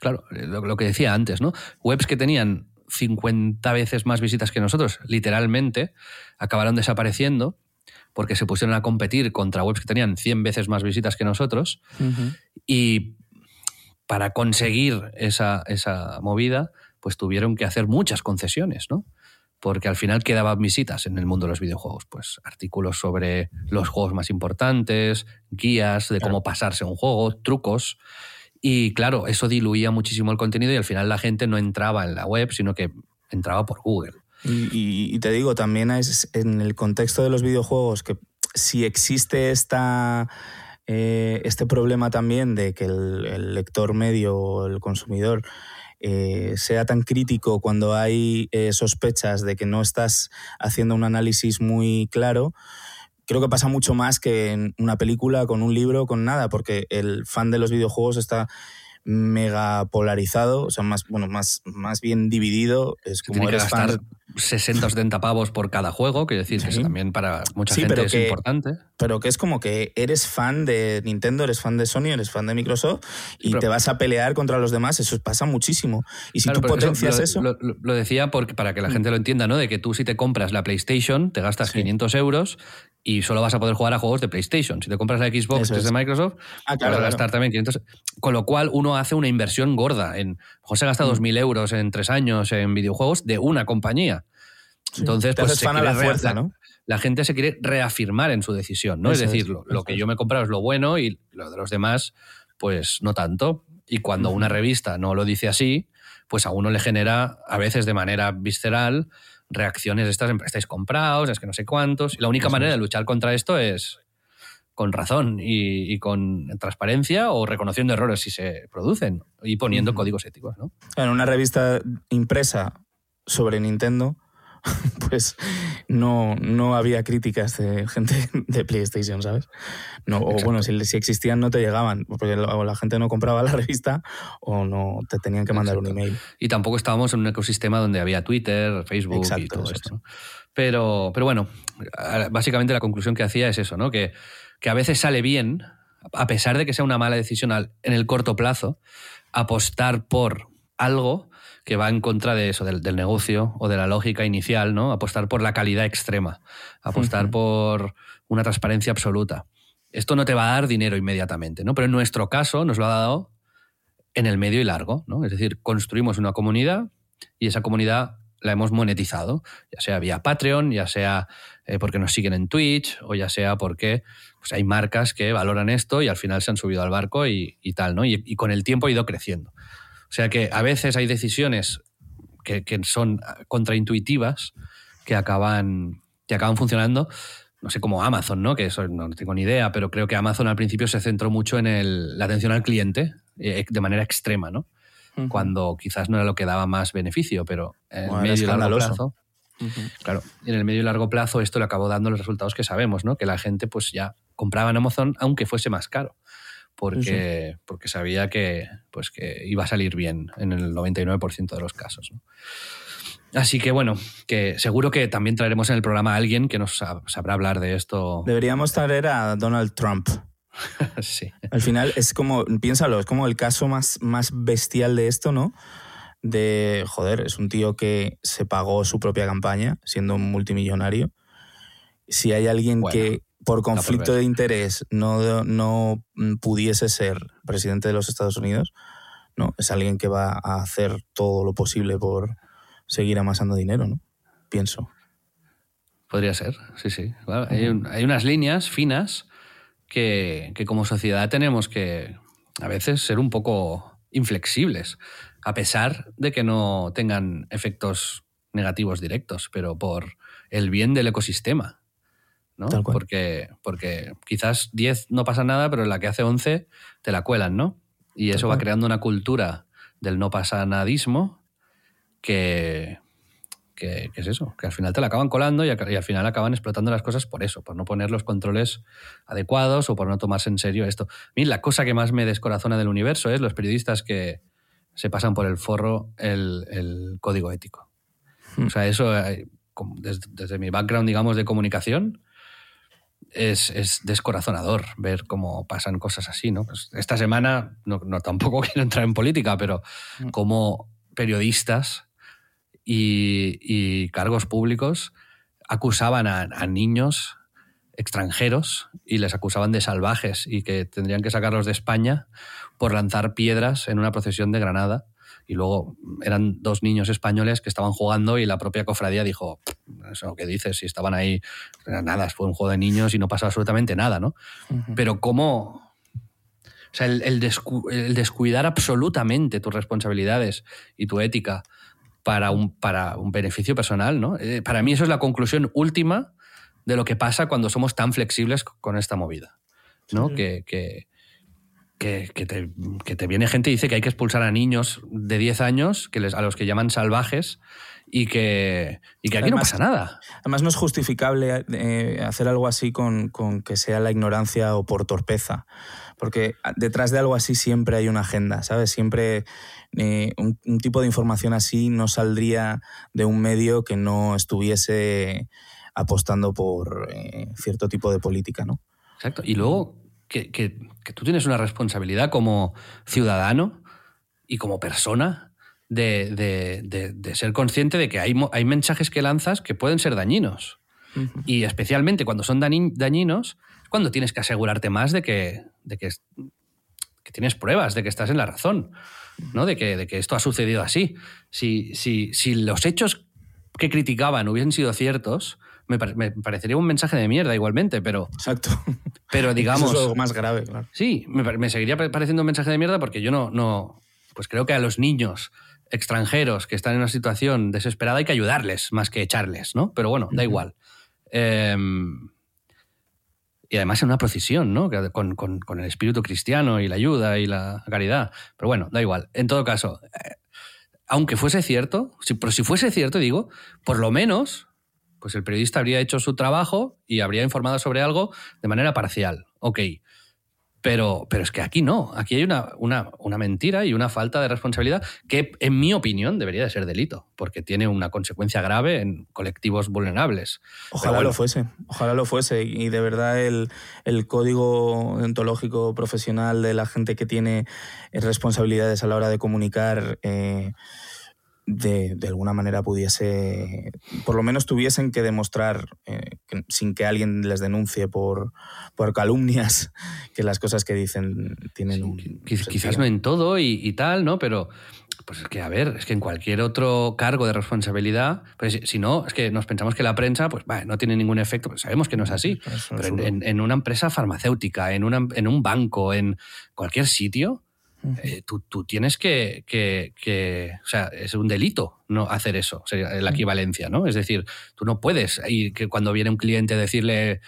claro, lo, que decía antes, ¿no? Webs que tenían 50 veces más visitas que nosotros, literalmente, acabaron desapareciendo porque se pusieron a competir contra webs que tenían 100 veces más visitas que nosotros. Y para conseguir esa, esa movida, pues tuvieron que hacer muchas concesiones, ¿no? porque al final quedaban visitas en el mundo de los videojuegos, pues artículos sobre los juegos más importantes, guías de cómo pasarse un juego, trucos. Y claro, eso diluía muchísimo el contenido y al final la gente no entraba en la web, sino que entraba por Google. Y, te digo, también es en el contexto de los videojuegos que si existe esta, eh, este problema también de que el, el lector medio o el consumidor eh, sea tan crítico cuando hay eh, sospechas de que no estás haciendo un análisis muy claro, creo que pasa mucho más que en una película, con un libro, con nada, porque el fan de los videojuegos está mega polarizado, o sea, más, bueno, más, más bien dividido. Es como que gastar 60 o 70 pavos por cada juego, que decir, que también para mucha gente es importante. Pero que es como que eres fan de Nintendo, eres fan de Sony, eres fan de Microsoft y te vas a pelear contra los demás, eso pasa muchísimo. Y si tú potencias eso... Lo, decía porque, para que la mm. gente lo entienda, ¿no? De que tú si te compras la PlayStation, te gastas 500 euros y solo vas a poder jugar a juegos de PlayStation. Si te compras la Xbox que es de Microsoft, ah, vas a gastar también 500. Con lo cual uno hace una inversión gorda. En, José gasta 2.000 mm. euros en tres años en videojuegos de una compañía. Entonces, pues se la, fuerza, ¿no? la gente se quiere reafirmar en su decisión, ¿no? es decir, lo, que yo me he comprado es lo bueno y lo de los demás, pues no tanto. Y cuando una revista no lo dice así, pues a uno le genera, a veces de manera visceral, reacciones de estas, estáis comprados, es que no sé cuántos. Y la única manera de luchar contra esto es con razón y, con transparencia o reconociendo errores si se producen y poniendo códigos éticos. ¿no? En una revista impresa sobre Nintendo, pues no, no había críticas de gente de PlayStation, ¿sabes? No, o bueno, si, si, existían no te llegaban, porque la gente no compraba la revista o no te tenían que mandar un email. Y tampoco estábamos en un ecosistema donde había Twitter, Facebook y todo esto. Pero, pero bueno, básicamente la conclusión que hacía es eso, ¿no? Que, que a veces sale bien, a pesar de que sea una mala decisión en el corto plazo, apostar por algo que va en contra de eso, del, negocio o de la lógica inicial, ¿no? Apostar por la calidad extrema, apostar por una transparencia absoluta. Esto no te va a dar dinero inmediatamente, ¿no? Pero en nuestro caso nos lo ha dado en el medio y largo, ¿no? Es decir, construimos una comunidad y esa comunidad la hemos monetizado, ya sea vía Patreon, ya sea eh, porque nos siguen en Twitch o ya sea porque pues, hay marcas que valoran esto y al final se han subido al barco y, tal, ¿no? y, con el tiempo ha ido creciendo. O sea que a veces hay decisiones que, son contraintuitivas que acaban, que acaban funcionando. No sé, como Amazon, ¿no? Que eso no tengo ni idea, pero creo que Amazon al principio se centró mucho en la atención al cliente eh, de manera extrema, ¿no? Cuando quizás no era lo que daba más beneficio, pero en medio y largo plazo. Claro, en el medio y largo plazo esto le acabó dando los resultados que sabemos, ¿no? Que la gente pues ya compraba en Amazon aunque fuese más caro. Porque, porque sabía que, pues, que iba a salir bien en el 99% de los casos. Así que bueno, que seguro que también traeremos en el programa a alguien que nos sabrá hablar de esto. Deberíamos traer a Donald Trump. sí. Al final es como, piénsalo, es como el caso más, más bestial de esto, ¿no? De, joder, es un tío que se pagó su propia campaña siendo un multimillonario. Si hay alguien que por conflicto de interés no, no pudiese ser presidente de los Estados Unidos, no, es alguien que va a hacer todo lo posible por seguir amasando dinero, ¿no? Pienso. Podría ser, sí, sí. hay, hay, unas líneas finas que, como sociedad tenemos que a veces ser un poco inflexibles, a pesar de que no tengan efectos negativos directos, pero por el bien del ecosistema. ¿No? Porque, porque quizás 10 no pasa nada, pero en la que hace 11 te la cuelan, ¿no? Y eso va creando una cultura del no pasa nadismo que, que, es eso, que al final te la acaban colando y, al final acaban explotando las cosas por eso, por no poner los controles adecuados o por no tomarse en serio esto. A mí la cosa que más me descorazona del universo es los periodistas que se pasan por el forro el, código ético. Hmm. O sea, eso, eh, desde, mi background, digamos, de comunicación, es, es, descorazonador ver cómo pasan cosas así, ¿no? Pues esta semana, no, no, tampoco quiero entrar en política, pero hmm. como periodistas y, cargos públicos acusaban a, niños extranjeros y les acusaban de salvajes y que tendrían que sacarlos de España por lanzar piedras en una procesión de Granada. Y luego eran dos niños españoles que estaban jugando y la propia cofradía dijo, eso que dices, si estaban ahí, nada, fue un juego de niños y no pasó absolutamente nada, ¿no? Pero cómo... O sea, el descuidar absolutamente tus responsabilidades y tu ética para un, para un beneficio personal, ¿no? Eh, para mí eso es la conclusión última de lo que pasa cuando somos tan flexibles con esta movida, ¿no? Que, que, que, te, viene gente y dice que hay que expulsar a niños de 10 años, que les, a los que llaman salvajes, y que, y que aquí no pasa nada. Además, no es justificable eh, hacer algo así con, con, que sea la ignorancia o por torpeza. Porque detrás de algo así siempre hay una agenda, ¿sabes? Siempre eh, un, tipo de información así no saldría de un medio que no estuviese apostando por eh, cierto tipo de política, ¿no? Exacto. Y luego que, que, tú tienes una responsabilidad como ciudadano y como persona de, de, de, ser consciente de que hay, hay, mensajes que lanzas que pueden ser dañinos. Y especialmente cuando son dañinos, cuando tienes que asegurarte más de que, de que, que tienes pruebas, de que estás en la razón. ¿no? De, que, de que esto ha sucedido así. Si, si, si los hechos que criticaban hubiesen sido ciertos, me, parecería un mensaje de mierda igualmente, pero... Exacto. Pero digamos... es algo más grave, claro. Sí, me, seguiría pareciendo un mensaje de mierda porque yo no, no... Pues creo que a los niños extranjeros que están en una situación desesperada hay que ayudarles más que echarles, ¿no? Pero bueno, da igual. Eh, y además en una procesión, ¿no? Con, con, el espíritu cristiano y la ayuda y la caridad. Pero bueno, da igual. En todo caso, eh, aunque fuese cierto, si, pero si fuese cierto, digo, por lo menos, pues el periodista habría hecho su trabajo y habría informado sobre algo de manera parcial. Ok. Pero, pero es que aquí no, aquí hay una, una, una, mentira y una falta de responsabilidad que, en mi opinión, debería de ser delito, porque tiene una consecuencia grave en colectivos vulnerables. Ojalá lo fuese, ojalá lo fuese. Y de verdad el, el código ontológico profesional de la gente que tiene responsabilidades a la hora de comunicar... Eh, de, de, alguna manera pudiese, por lo menos tuviesen que demostrar, eh, sin que alguien les denuncie por, por, calumnias, que las cosas que dicen tienen un... Quizás no en todo y, tal, ¿no? Pero, pues es que, a ver, es que en cualquier otro cargo de responsabilidad, pues si no, es que nos pensamos que la prensa, pues no tiene ningún efecto, pues sabemos que no es así. Pero en, en, una empresa farmacéutica, en, una, en un banco, en cualquier sitio, eh, tú, tienes que, O sea, es un delito no hacer eso, sería la equivalencia, ¿no? Es decir, tú no puedes ir que cuando viene un cliente decirle.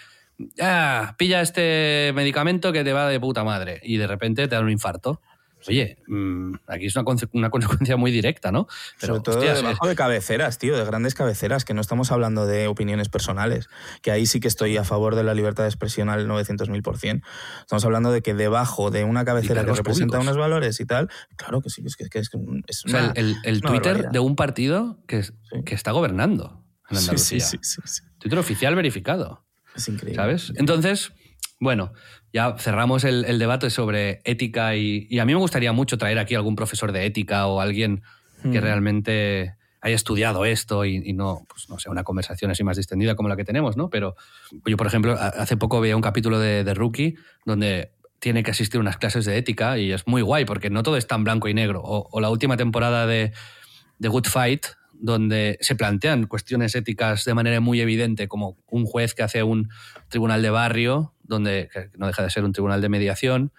Ah, pilla este medicamento que te va de puta madre y de repente te da un infarto. Oye, mm, aquí es una, una, consecuencia muy directa, ¿no? Pero, Sobre todo debajo de cabeceras, tío, de grandes cabeceras, que no estamos hablando de opiniones personales, que ahí sí que estoy a favor de la libertad de expresión al 900.000%. Estamos hablando de que debajo de una cabecera que representa unos valores y tal, claro que sí, es que es, es una, el, Twitter de un partido que, que está gobernando en Andalucía. Sí, sí, sí, Twitter oficial verificado. Es increíble. ¿Sabes? Entonces, bueno, ya cerramos el, debate sobre ética y, a mí me gustaría mucho traer aquí algún profesor de ética o alguien que mm. realmente haya estudiado esto y, no, pues no sé, una conversación así más distendida como la que tenemos, ¿no? Pero yo, por ejemplo, hace poco veía un capítulo de, de Rookie donde tiene que asistir a unas clases de ética y es muy guay porque no todo es tan blanco y negro. O, la última temporada de, de Good Fight, donde se plantean cuestiones éticas de manera muy evidente, como un juez que hace un tribunal de barrio, donde no deja de ser un tribunal de mediación,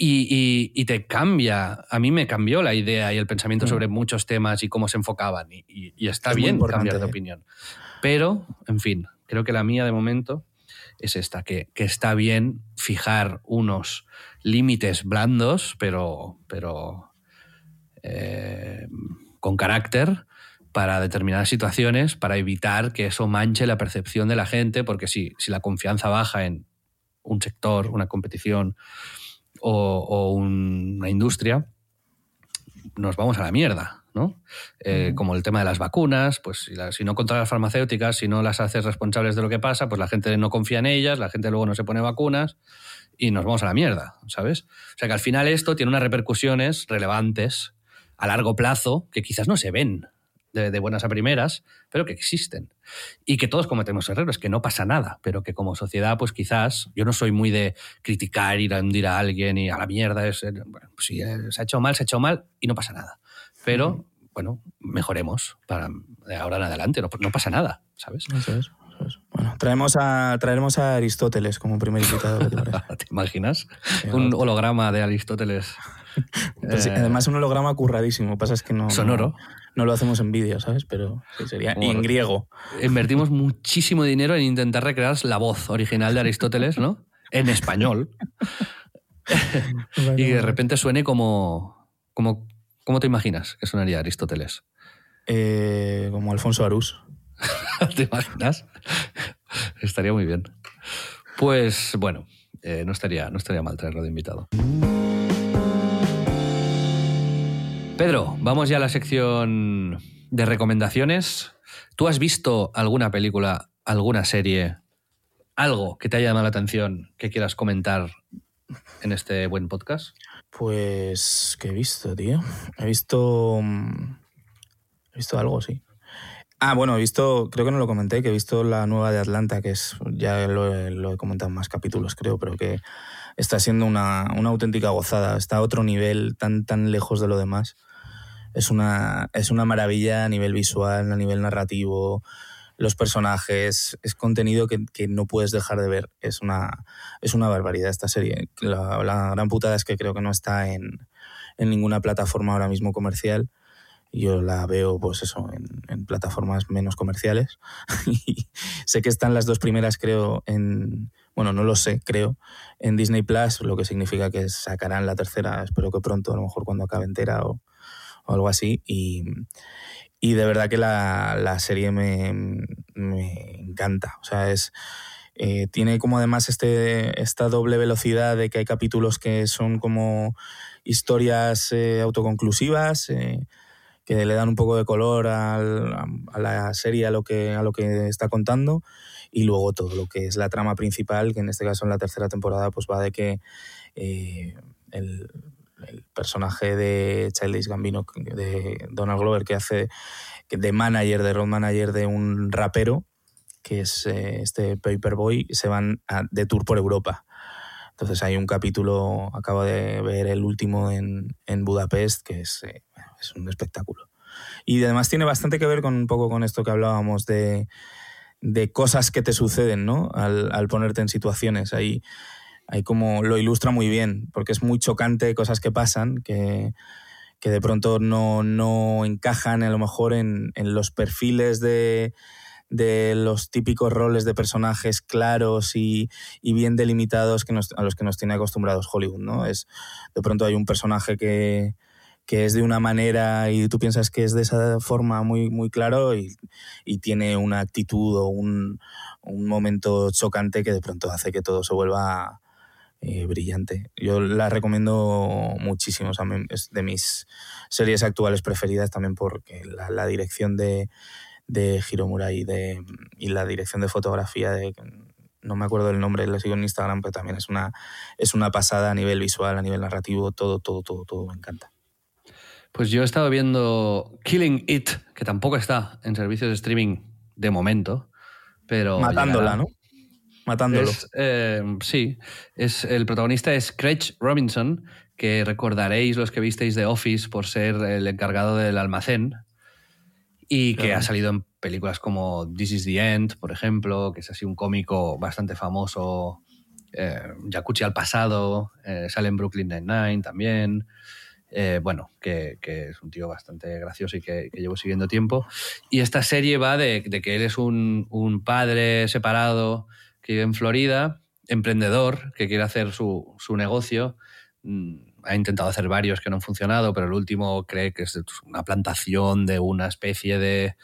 y, te cambia, a mí me cambió la idea y el pensamiento mm. sobre muchos temas y cómo se enfocaban, y, está bien cambiar de ¿eh? opinión. Pero, en fin, creo que la mía de momento es esta, que, está bien fijar unos límites blandos, pero, pero eh, con carácter, para determinadas situaciones, para evitar que eso manche la percepción de la gente, porque si, si la confianza baja en un sector, una competición o, una industria, nos vamos a la mierda. ¿no? Eh, como el tema de las vacunas, pues si, si no controlas las farmacéuticas, si no las haces responsables de lo que pasa, pues la gente no confía en ellas, la gente luego no se pone vacunas y nos vamos a la mierda, ¿sabes? O sea que al final esto tiene unas repercusiones relevantes a largo plazo que quizás no se ven de, buenas a primeras, pero que existen. Y que todos cometemos errores, que no pasa nada, pero que como sociedad, pues quizás, yo no soy muy de criticar, ir a hundir a alguien y a la mierda, es, bueno, pues si eh, se ha hecho mal, se ha hecho mal y no pasa nada. Pero, bueno, mejoremos para de ahora en adelante, no, no pasa nada, ¿sabes? Eso es. Bueno, traemos a, traeremos a Aristóteles como primer invitado. ¿Te, imaginas? un holograma de Aristóteles. Pues eh, además, un holograma curradísimo. Pasa es que no. Sonoro no lo hacemos en vídeo, ¿sabes? Pero sería en griego. Invertimos muchísimo dinero en intentar recrear la voz original de Aristóteles, ¿no? En español. y de repente suene como, como... ¿Cómo te imaginas que sonaría Aristóteles? Eh, como Alfonso Arús. ¿Te imaginas? estaría muy bien. Pues bueno, eh, no, estaría, no estaría mal traerlo de invitado. Pedro, vamos ya a la sección de recomendaciones. ¿Tú has visto alguna película, alguna serie, algo que te haya llamado la atención que quieras comentar en este buen podcast? Pues, ¿qué he visto, tío? He visto. Mm, he visto algo, sí. Ah, bueno, he visto, creo que no lo comenté, que he visto la nueva de Atlanta, que es, ya lo, he comentado en más capítulos, creo, pero que está siendo una, una, auténtica gozada. Está a otro nivel, tan, tan lejos de lo demás es una, es una maravilla a nivel visual, a nivel narrativo, los personajes, es contenido que, no puedes dejar de ver. Es una, es una barbaridad esta serie. La, gran putada es que creo que no está en, ninguna plataforma ahora mismo comercial. Yo la veo, pues eso, en, plataformas menos comerciales. sé que están las dos primeras, creo, en. Bueno, no lo sé, creo, en Disney Plus, lo que significa que sacarán la tercera, espero que pronto, a lo mejor cuando acabe entera o, o algo así. Y, de verdad que la, serie me, encanta. O sea, es. Eh, tiene como además este, esta doble velocidad de que hay capítulos que son como historias eh, autoconclusivas, eh, que le dan un poco de color a la serie, a lo, que, a lo que está contando, y luego todo lo que es la trama principal, que en este caso en la tercera temporada pues va de que el, el personaje de Childish Gambino, de Donald Glover, que hace de manager, de road manager de un rapero, que es eh, este Paperboy, se van de tour por Europa. Entonces hay un capítulo, acabo de ver el último en, Budapest, que es, eh, es, un espectáculo. Y además tiene bastante que ver con un poco con esto que hablábamos de, de cosas que te suceden, ¿no? Al, al ponerte en situaciones. Ahí ahí como lo ilustra muy bien, porque es muy chocante cosas que pasan, que, de pronto no, encajan a lo mejor en, los perfiles de, de los típicos roles de personajes claros y, bien delimitados que a los que nos tiene acostumbrados Hollywood, ¿no? Es, de pronto hay un personaje que, es de una manera y tú piensas que es de esa forma muy, muy claro y, tiene una actitud o un, un, momento chocante que de pronto hace que todo se vuelva eh, brillante. Yo la recomiendo muchísimo, es de mis series actuales preferidas también porque la dirección de, de Hiromura y, de, y la dirección de fotografía de no me acuerdo del nombre, la sigo en Instagram, pero también es una, es una pasada a nivel visual, a nivel narrativo, todo, todo, todo, todo me encanta. Pues yo he estado viendo Killing It, que tampoco está en servicios de streaming de momento, pero... Matándola, ¿no? Matándolo. Eh, sí, es, el protagonista es Craig Robinson, que recordaréis los que visteis de Office por ser el encargado del almacén y que ha salido en películas como This is the End, por ejemplo, que es así un cómico bastante famoso, eh, al pasado, eh, sale en Brooklyn Nine-Nine también. Eh, bueno, que, es un tío bastante gracioso y que, llevo siguiendo tiempo. Y esta serie va de, que él es un, un, padre separado que vive en Florida, emprendedor, que quiere hacer su, su negocio mm, ha intentado hacer varios que no han funcionado, pero el último cree que es una plantación de una especie de,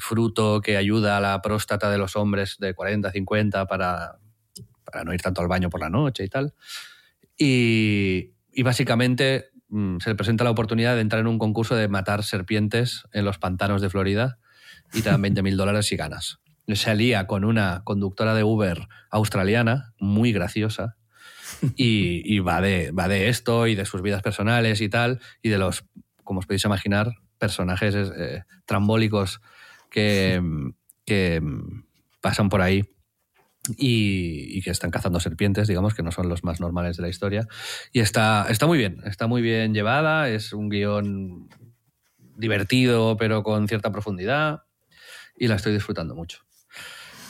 fruto que ayuda a la próstata de los hombres de 40, 50 para, para no ir tanto al baño por la noche y tal. Y, básicamente mm, se le presenta la oportunidad de entrar en un concurso de matar serpientes en los pantanos de Florida y te dan 20 mil dólares si ganas. Se alía con una conductora de Uber australiana, muy graciosa, y, va, de, va de esto y de sus vidas personales y tal, y de los, como os podéis imaginar, personajes eh, trambólicos que, pasan por ahí y, que están cazando serpientes, digamos, que no son los más normales de la historia. Y está, está muy bien, está muy bien llevada, es un guion divertido, pero con cierta profundidad, y la estoy disfrutando mucho.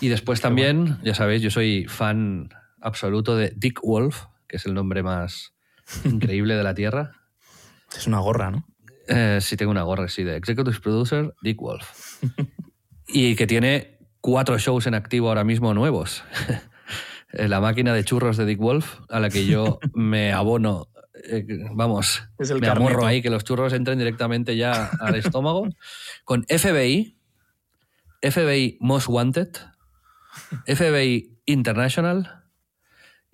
Y después también, ya sabéis, yo soy fan absoluto de Dick Wolf, que es el nombre más increíble de la Tierra. Es una gorra, ¿no? Eh, sí, tengo una gorra, sí, de Executive Producer Dick Wolf. y que tiene cuatro shows en activo ahora mismo nuevos. la máquina de churros de Dick Wolf, a la que yo me abono, eh, vamos, me amorro ahí, que los churros entren directamente ya al estómago, con FBI, FBI Most Wanted, FBI International,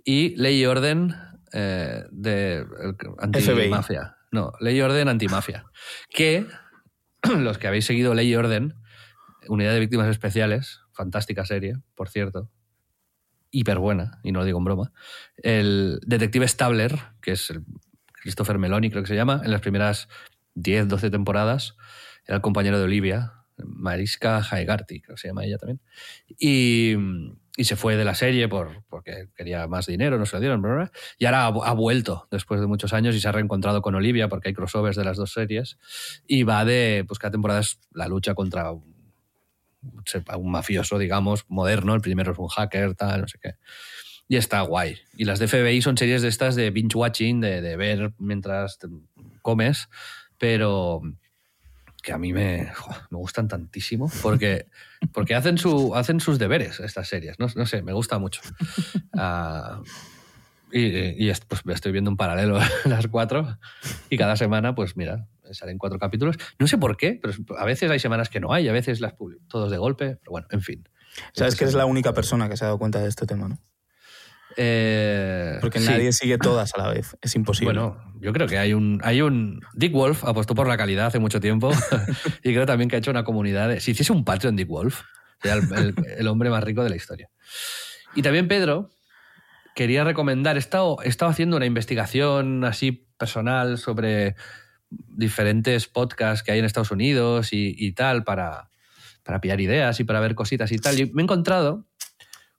y Ley y Orden eh, de antimafia. No, Ley y Orden antimafia. Que los que habéis seguido Ley y Orden, Unidad de Víctimas Especiales, fantástica serie, por cierto, hiper buena, y no lo digo en broma, el detective Stabler, que es el Christopher Meloni, creo que se llama, en las primeras 10, 12 temporadas, era el compañero de Olivia, Mariska Haigarty, creo que se llama ella también. Y y se fue de la serie por, porque quería más dinero, no se lo dieron, y ahora ha, vuelto después de muchos años y se ha reencontrado con Olivia porque hay crossovers de las dos series y va de, pues cada temporada es la lucha contra un, un mafioso, digamos, moderno, el primero es un hacker, tal, no sé qué. Y está guay. Y las de FBI son series de estas de binge watching, de, de ver mientras comes, pero que a mí me, me gustan tantísimo porque, porque hacen, su, hacen sus deberes estas series. No, no sé, me gusta mucho. Uh, y, y pues estoy viendo un paralelo las cuatro y cada semana, pues mira, salen cuatro capítulos. No sé por qué, pero a veces hay semanas que no hay, a veces las todos de golpe, pero bueno, en fin. Sabes que eres la única persona que se ha dado cuenta de este tema, ¿no? Eh, Porque nadie sigue todas a la vez. Es imposible. Bueno, yo creo que hay un, hay un. Dick Wolf apostó por la calidad hace mucho tiempo y creo también que ha hecho una comunidad. De, si hiciese un Patreon, Dick Wolf, sería el, hombre más rico de la historia. Y también Pedro quería recomendar. He estado, he estado haciendo una investigación así personal sobre diferentes podcasts que hay en Estados Unidos y, y tal para, para pillar ideas y para ver cositas y tal. Y me he encontrado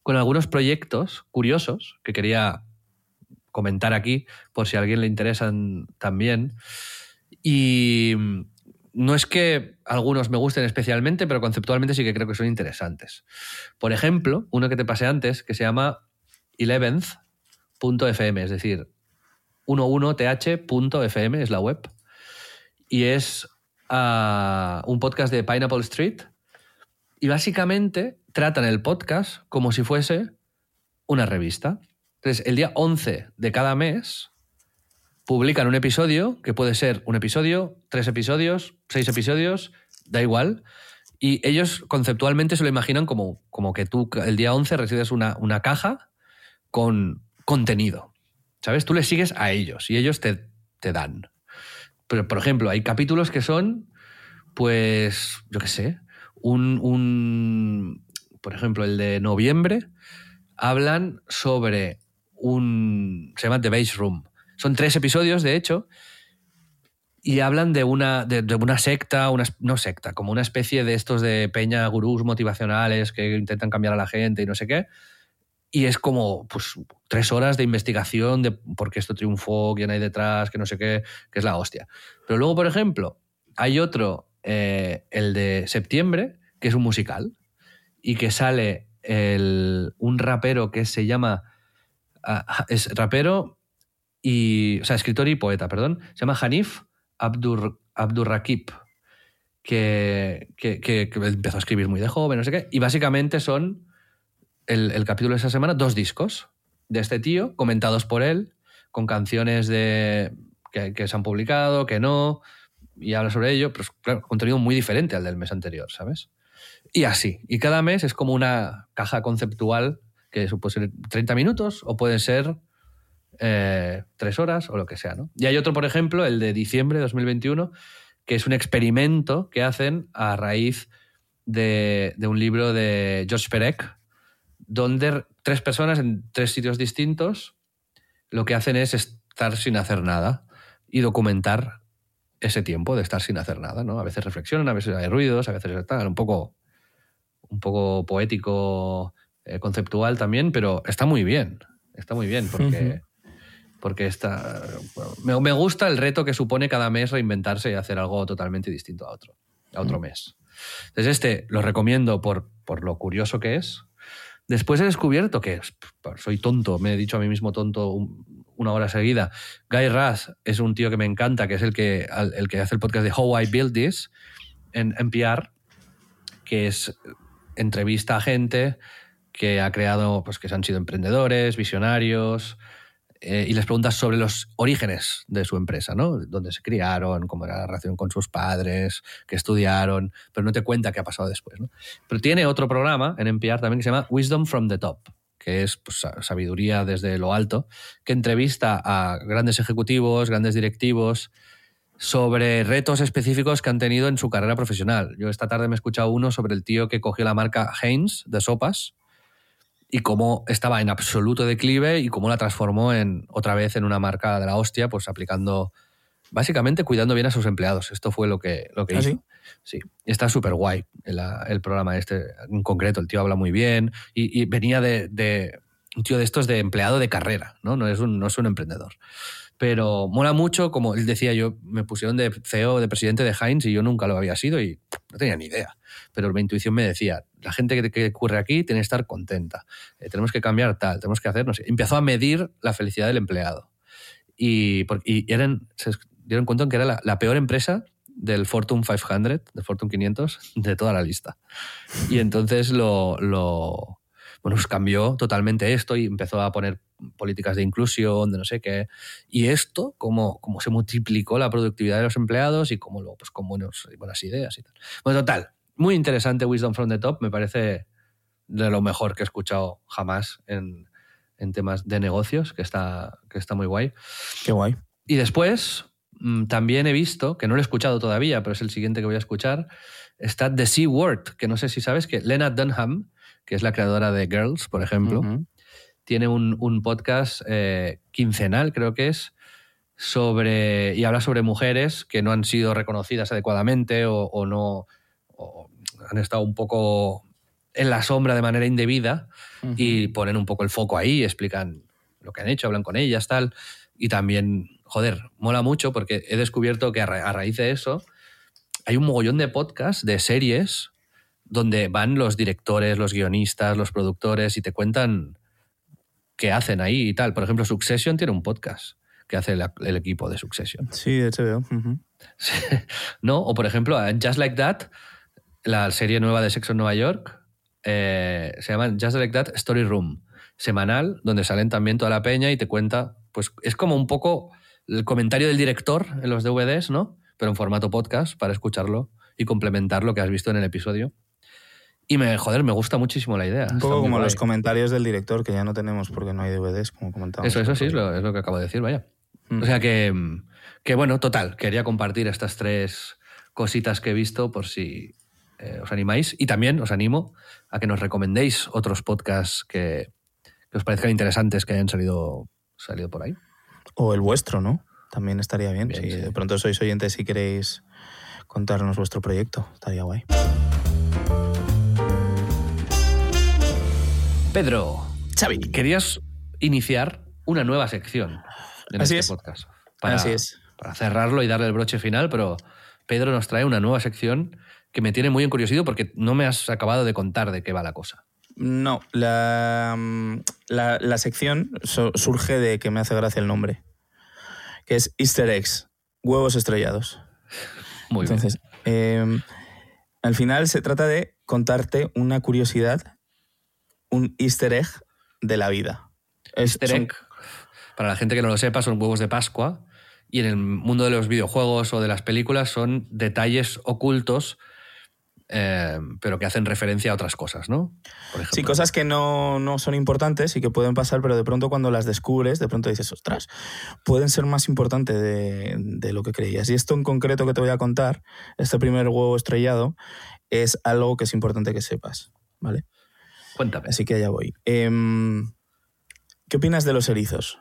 con algunos proyectos curiosos que quería comentar aquí por si a alguien le interesan también. Y no es que algunos me gusten especialmente, pero conceptualmente sí que creo que son interesantes. Por ejemplo, uno que te pasé antes que se llama 11th.fm, es decir, 11th.fm es la web. Y es ah, un podcast de Pineapple Street Y básicamente tratan el podcast como si fuese una revista. Entonces, el día 11 de cada mes publican un episodio, que puede ser un episodio, tres episodios, seis episodios, da igual. Y ellos conceptualmente se lo imaginan como, como que tú el día 11 recibes una, una caja con contenido. ¿Sabes? Tú le sigues a ellos y ellos te, te dan. Pero, por ejemplo, hay capítulos que son, pues, yo qué sé, un, un, por ejemplo, el de noviembre, hablan sobre un, se llama The Base Room. Son tres episodios, de hecho, y hablan de una, de, una secta, una, no secta, como una especie de estos de peña gurús motivacionales que intentan cambiar a la gente y no sé qué. Y es como pues, tres horas de investigación de por qué esto triunfó, quién hay detrás, que no sé qué, que es la hostia. Pero luego, por ejemplo, hay otro, eh, el de septiembre, que es un musical, y que sale el, un rapero que se llama. Uh, es rapero y. O sea, escritor y poeta, perdón. Se llama Hanif Abdur, Abdurrakib. Que, que, que, que empezó a escribir muy de joven, no sé qué. Y básicamente son el, capítulo de esa semana, dos discos de este tío, comentados por él, con canciones de que, se han publicado, que no, y habla sobre ello, pero claro, contenido muy diferente al del mes anterior, ¿sabes? Y así. Y cada mes es como una caja conceptual que puede ser 30 minutos o puede ser eh, tres horas o lo que sea, ¿no? Y hay otro, por ejemplo, el de diciembre de 2021, que es un experimento que hacen a raíz de, de un libro de George Perec, donde tres personas en tres sitios distintos lo que hacen es estar sin hacer nada y documentar ese tiempo de estar sin hacer nada, ¿no? A veces reflexionan, a veces hay ruidos, a veces están un poco, un poco poético, eh, conceptual también, pero está muy bien, está muy bien porque, porque está, me, me, gusta el reto que supone cada mes reinventarse y hacer algo totalmente distinto a otro, a otro mes. Entonces este lo recomiendo por, por lo curioso que es, Después he descubierto que soy tonto, me he dicho a mí mismo tonto una hora seguida. Guy Raz es un tío que me encanta, que es el que, el que hace el podcast de How I Build This en NPR, que es entrevista a gente que ha creado, pues que han sido emprendedores, visionarios, eh, y les preguntas sobre los orígenes de su empresa, ¿no? Dónde se criaron, cómo era la relación con sus padres, qué estudiaron, pero no te cuenta qué ha pasado después, ¿no? Pero tiene otro programa en NPR también que se llama Wisdom from the Top, que es pues, sabiduría desde lo alto, que entrevista a grandes ejecutivos, grandes directivos, sobre retos específicos que han tenido en su carrera profesional. Yo esta tarde me he escuchado uno sobre el tío que cogió la marca Heinz de sopas y cómo estaba en absoluto declive y cómo la transformó en otra vez en una marca de la hostia, pues aplicando, básicamente cuidando bien a sus empleados. Esto fue lo que, lo que ¿Ah, hizo. sí? Sí, está súper guay el, programa este en concreto. El tío habla muy bien y, venía de, un tío de estos de empleado de carrera, ¿no? No es un, no es un emprendedor. Pero mola mucho, como él decía, yo me pusieron de CEO, de presidente de Heinz y yo nunca lo había sido y no tenía ni idea. Pero mi intuición me decía, la gente que, que ocurre aquí tiene que estar contenta, eh, tenemos que cambiar tal, tenemos que hacer, no sé. Empezó a medir la felicidad del empleado. Y, y eran, se dieron cuenta en que era la peor empresa del Fortune 500, del Fortune 500, de toda la lista. Y entonces lo, lo bueno, pues cambió totalmente esto y empezó a poner políticas de inclusión, de no sé qué. Y esto, como, como se multiplicó la productividad de los empleados y como luego, pues con buenos, buenas ideas y tal. Bueno, total, muy interesante Wisdom from the Top, me parece de lo mejor que he escuchado jamás en, en temas de negocios, que está, que está muy guay. Qué guay. Y después, también he visto, que no lo he escuchado todavía, pero es el siguiente que voy a escuchar, está The C Word, que no sé si sabes que Lena Dunham, que es la creadora de Girls, por ejemplo, uh -huh. tiene un, un podcast eh, quincenal, creo que es, sobre y habla sobre mujeres que no han sido reconocidas adecuadamente o, o no o han estado un poco en la sombra de manera indebida uh -huh. y ponen un poco el foco ahí, explican lo que han hecho, hablan con ellas, tal. Y también, joder, mola mucho porque he descubierto que a, ra a raíz de eso hay un mogollón de podcasts, de series, donde van los directores, los guionistas, los productores y te cuentan qué hacen ahí y tal. Por ejemplo, Succession tiene un podcast que hace el, el equipo de Succession. Sí, de HBO. Uh -huh. ¿No? O por ejemplo, Just Like That la serie nueva de Sexo en Nueva York. eh, se llama Just Like That Story Room, semanal, donde salen también toda la peña y te cuenta, pues es como un poco el comentario del director en los DVDs, ¿no? Pero en formato podcast para escucharlo y complementar lo que has visto en el episodio. Y me, joder, me gusta muchísimo la idea. Un poco como guay. los comentarios del director, que ya no tenemos porque no hay DVDs, como comentábamos. Eso, eso sí, es lo, es lo que acabo de decir, vaya. Mm. O sea que, que, bueno, total, quería compartir estas tres cositas que he visto por si eh, os animáis. Y también os animo a que nos recomendéis otros podcasts que, que os parezcan interesantes que hayan salido, salido por ahí. O el vuestro, ¿no? También estaría bien. Bien, si sí. de pronto sois oyentes y queréis contarnos vuestro proyecto, estaría guay. Pedro, Xavi. querías iniciar una nueva sección en Así este es. podcast. Así es. Para cerrarlo y darle el broche final, pero Pedro nos trae una nueva sección que me tiene muy en curiosidad porque no me has acabado de contar de qué va la cosa. No, la, mm, la, la sección so- surge de que me hace gracia el nombre, que es Easter eggs, huevos estrellados. Muy bien. Entonces, eh, al final se trata de contarte una curiosidad, un Easter egg de la vida. Easter son- egg, para la gente que no lo sepa, son huevos de Pascua. Y en el mundo de los videojuegos o de las películas son detalles ocultos, eh, pero que hacen referencia a otras cosas, ¿no? Por. Sí, cosas que no, no son importantes y que pueden pasar, pero de pronto cuando las descubres, de pronto dices, ostras, pueden ser más importantes de, de lo que creías. Y esto en concreto que te voy a contar, este primer huevo estrellado, es algo que es importante que sepas, ¿vale? Cuéntame. Así que allá voy. Em, ¿Qué opinas de los erizos?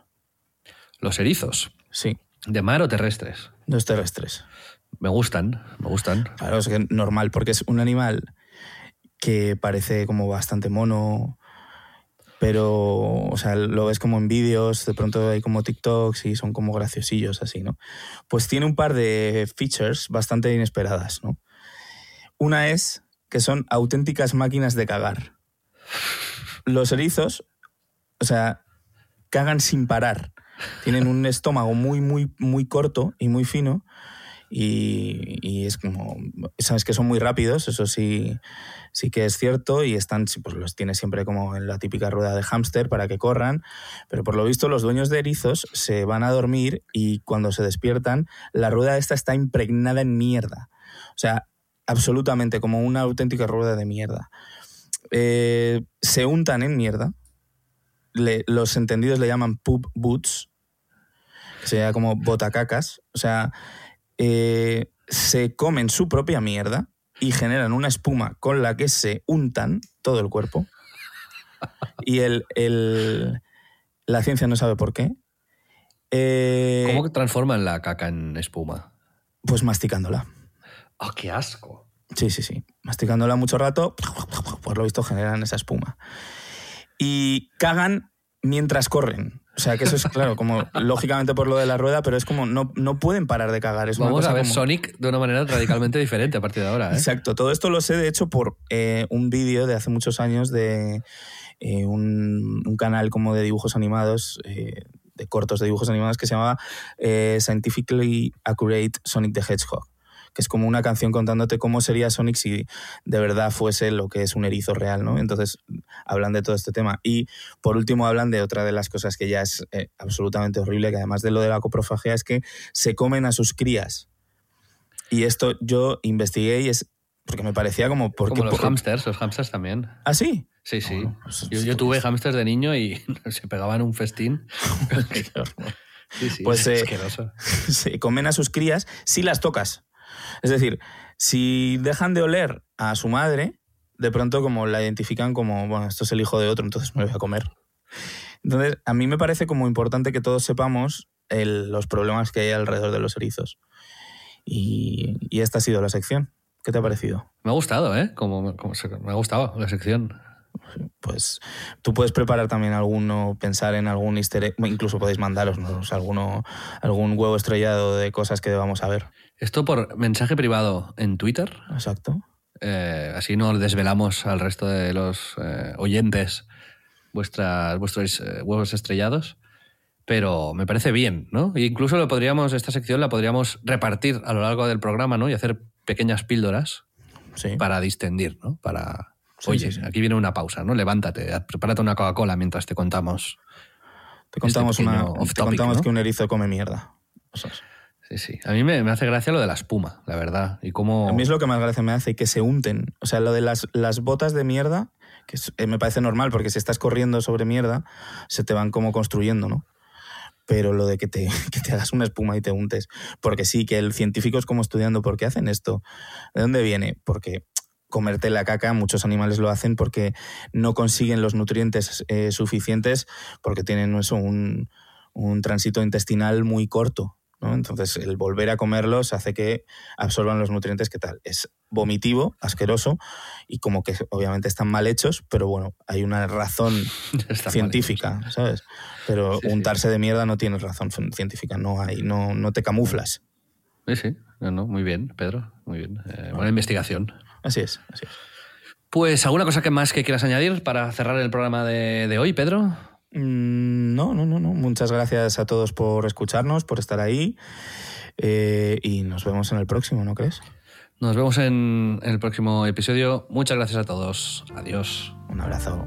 Los erizos, Sí, ¿de mar o terrestres? los terrestres. Me gustan, me gustan. Claro, es que normal, porque es un animal que parece como bastante mono, pero, o sea, lo ves como en vídeos, de pronto hay como TikToks y son como graciosillos así, ¿no? Pues tiene un par de features bastante inesperadas, ¿no? Una es que son auténticas máquinas de cagar. Los erizos, o sea, cagan sin parar. Tienen un estómago muy, muy, muy corto y muy fino. Y, y es como, sabes que son muy rápidos, eso sí, sí que es cierto, y están, pues los tiene siempre como en la típica rueda de hámster para que corran, pero por lo visto los dueños de erizos se van a dormir y cuando se despiertan, la rueda esta está impregnada en mierda. O sea, absolutamente como una auténtica rueda de mierda. Eh, se untan en mierda, le- los entendidos le llaman poop boots, que sería como botacacas, o sea, eh, se comen su propia mierda y generan una espuma con la que se untan todo el cuerpo. Y el, el- la ciencia no sabe por qué. Eh, ¿Cómo transforman la caca en espuma? Pues masticándola. ¡Ah, qué asco! Sí, sí, sí. Masticándola mucho rato, por lo visto generan esa espuma. Y cagan mientras corren. O sea, que eso es, claro, como lógicamente por lo de la rueda, pero es como no, no pueden parar de cagar. Es una Vamos cosa a ver como- Sonic de una manera radicalmente diferente a partir de ahora. ¿eh? Exacto. Todo esto lo sé, de hecho, por eh, un vídeo de hace muchos años de eh, un, un canal como de dibujos animados, eh, de cortos de dibujos animados, que se llamaba Scientifically Accurate Sonic the Hedgehog que es como una canción contándote cómo sería Sonic si de verdad fuese lo que es un erizo real, ¿no? Entonces hablan de todo este tema. Y por último hablan de otra de las cosas que ya es eh, absolutamente horrible, que además de lo de la coprofagia es que se comen a sus crías. Y esto yo investigué y es porque me parecía como... ¿por Como los por- hamsters, los hamsters también. ¿Ah, sí? Sí, sí. No, pues- yo, yo tuve hamsters de niño y se pegaban un festín. Sí, sí, Pues, es eh, asqueroso. se comen a sus crías si las tocas. Es decir, si dejan de oler a su madre, de pronto como la identifican como, bueno, esto es el hijo de otro, entonces me lo voy a comer. Entonces, a mí me parece como importante que todos sepamos los problemas que hay alrededor de los erizos. Y, y esta ha sido la sección. ¿Qué te ha parecido? Me ha gustado, ¿eh? Como, como se- me ha gustado la sección. Pues tú puedes preparar también alguno, pensar en algún easter egg, incluso podéis mandarosnos alguno, algún huevo estrellado de cosas que debamos saber. Esto por mensaje privado en Twitter. Exacto. Eh, así no desvelamos al resto de los eh, oyentes vuestras, vuestros eh, huevos estrellados. Pero me parece bien, ¿no? E incluso lo podríamos, esta sección la podríamos repartir a lo largo del programa, ¿no? Y hacer pequeñas píldoras. para distendir, ¿no? Para, oye, aquí viene una pausa, ¿no? Levántate, prepárate una Coca-Cola mientras te contamos. Te contamos, este una, te contamos que un erizo come mierda. Sí, sí. A mí me, hace gracia lo de la espuma, la verdad. Y cómo... A mí es lo que más gracia me hace, que se unten. O sea, lo de las, las botas de mierda, que eh, me parece normal, porque si estás corriendo sobre mierda, se te van como construyendo, ¿no? Pero lo de que te, que te hagas una espuma y te untes. Porque sí, que el científico es como estudiando, ¿por qué hacen esto? ¿De dónde viene? Porque comerte la caca, muchos animales lo hacen porque no consiguen los nutrientes eh, suficientes porque tienen eso, un, un tránsito intestinal muy corto. Entonces, el volver a comerlos hace que absorban los nutrientes que tal. Es vomitivo, asqueroso y como que obviamente están mal hechos, pero bueno, hay una razón científica, ¿sabes? Pero untarse de mierda no tiene razón científica, no hay, no, no te camuflas. Sí, sí, no, muy bien, Pedro, muy bien. Eh, buena investigación. Así es, así es. Pues, ¿alguna cosa que más que quieras añadir para cerrar el programa de, de hoy, Pedro? Mm, no, no, no, no. Muchas gracias a todos por escucharnos, por estar ahí. Eh, y nos vemos en el próximo, ¿no crees? Nos vemos en el próximo episodio. Muchas gracias a todos. Adiós. Un abrazo.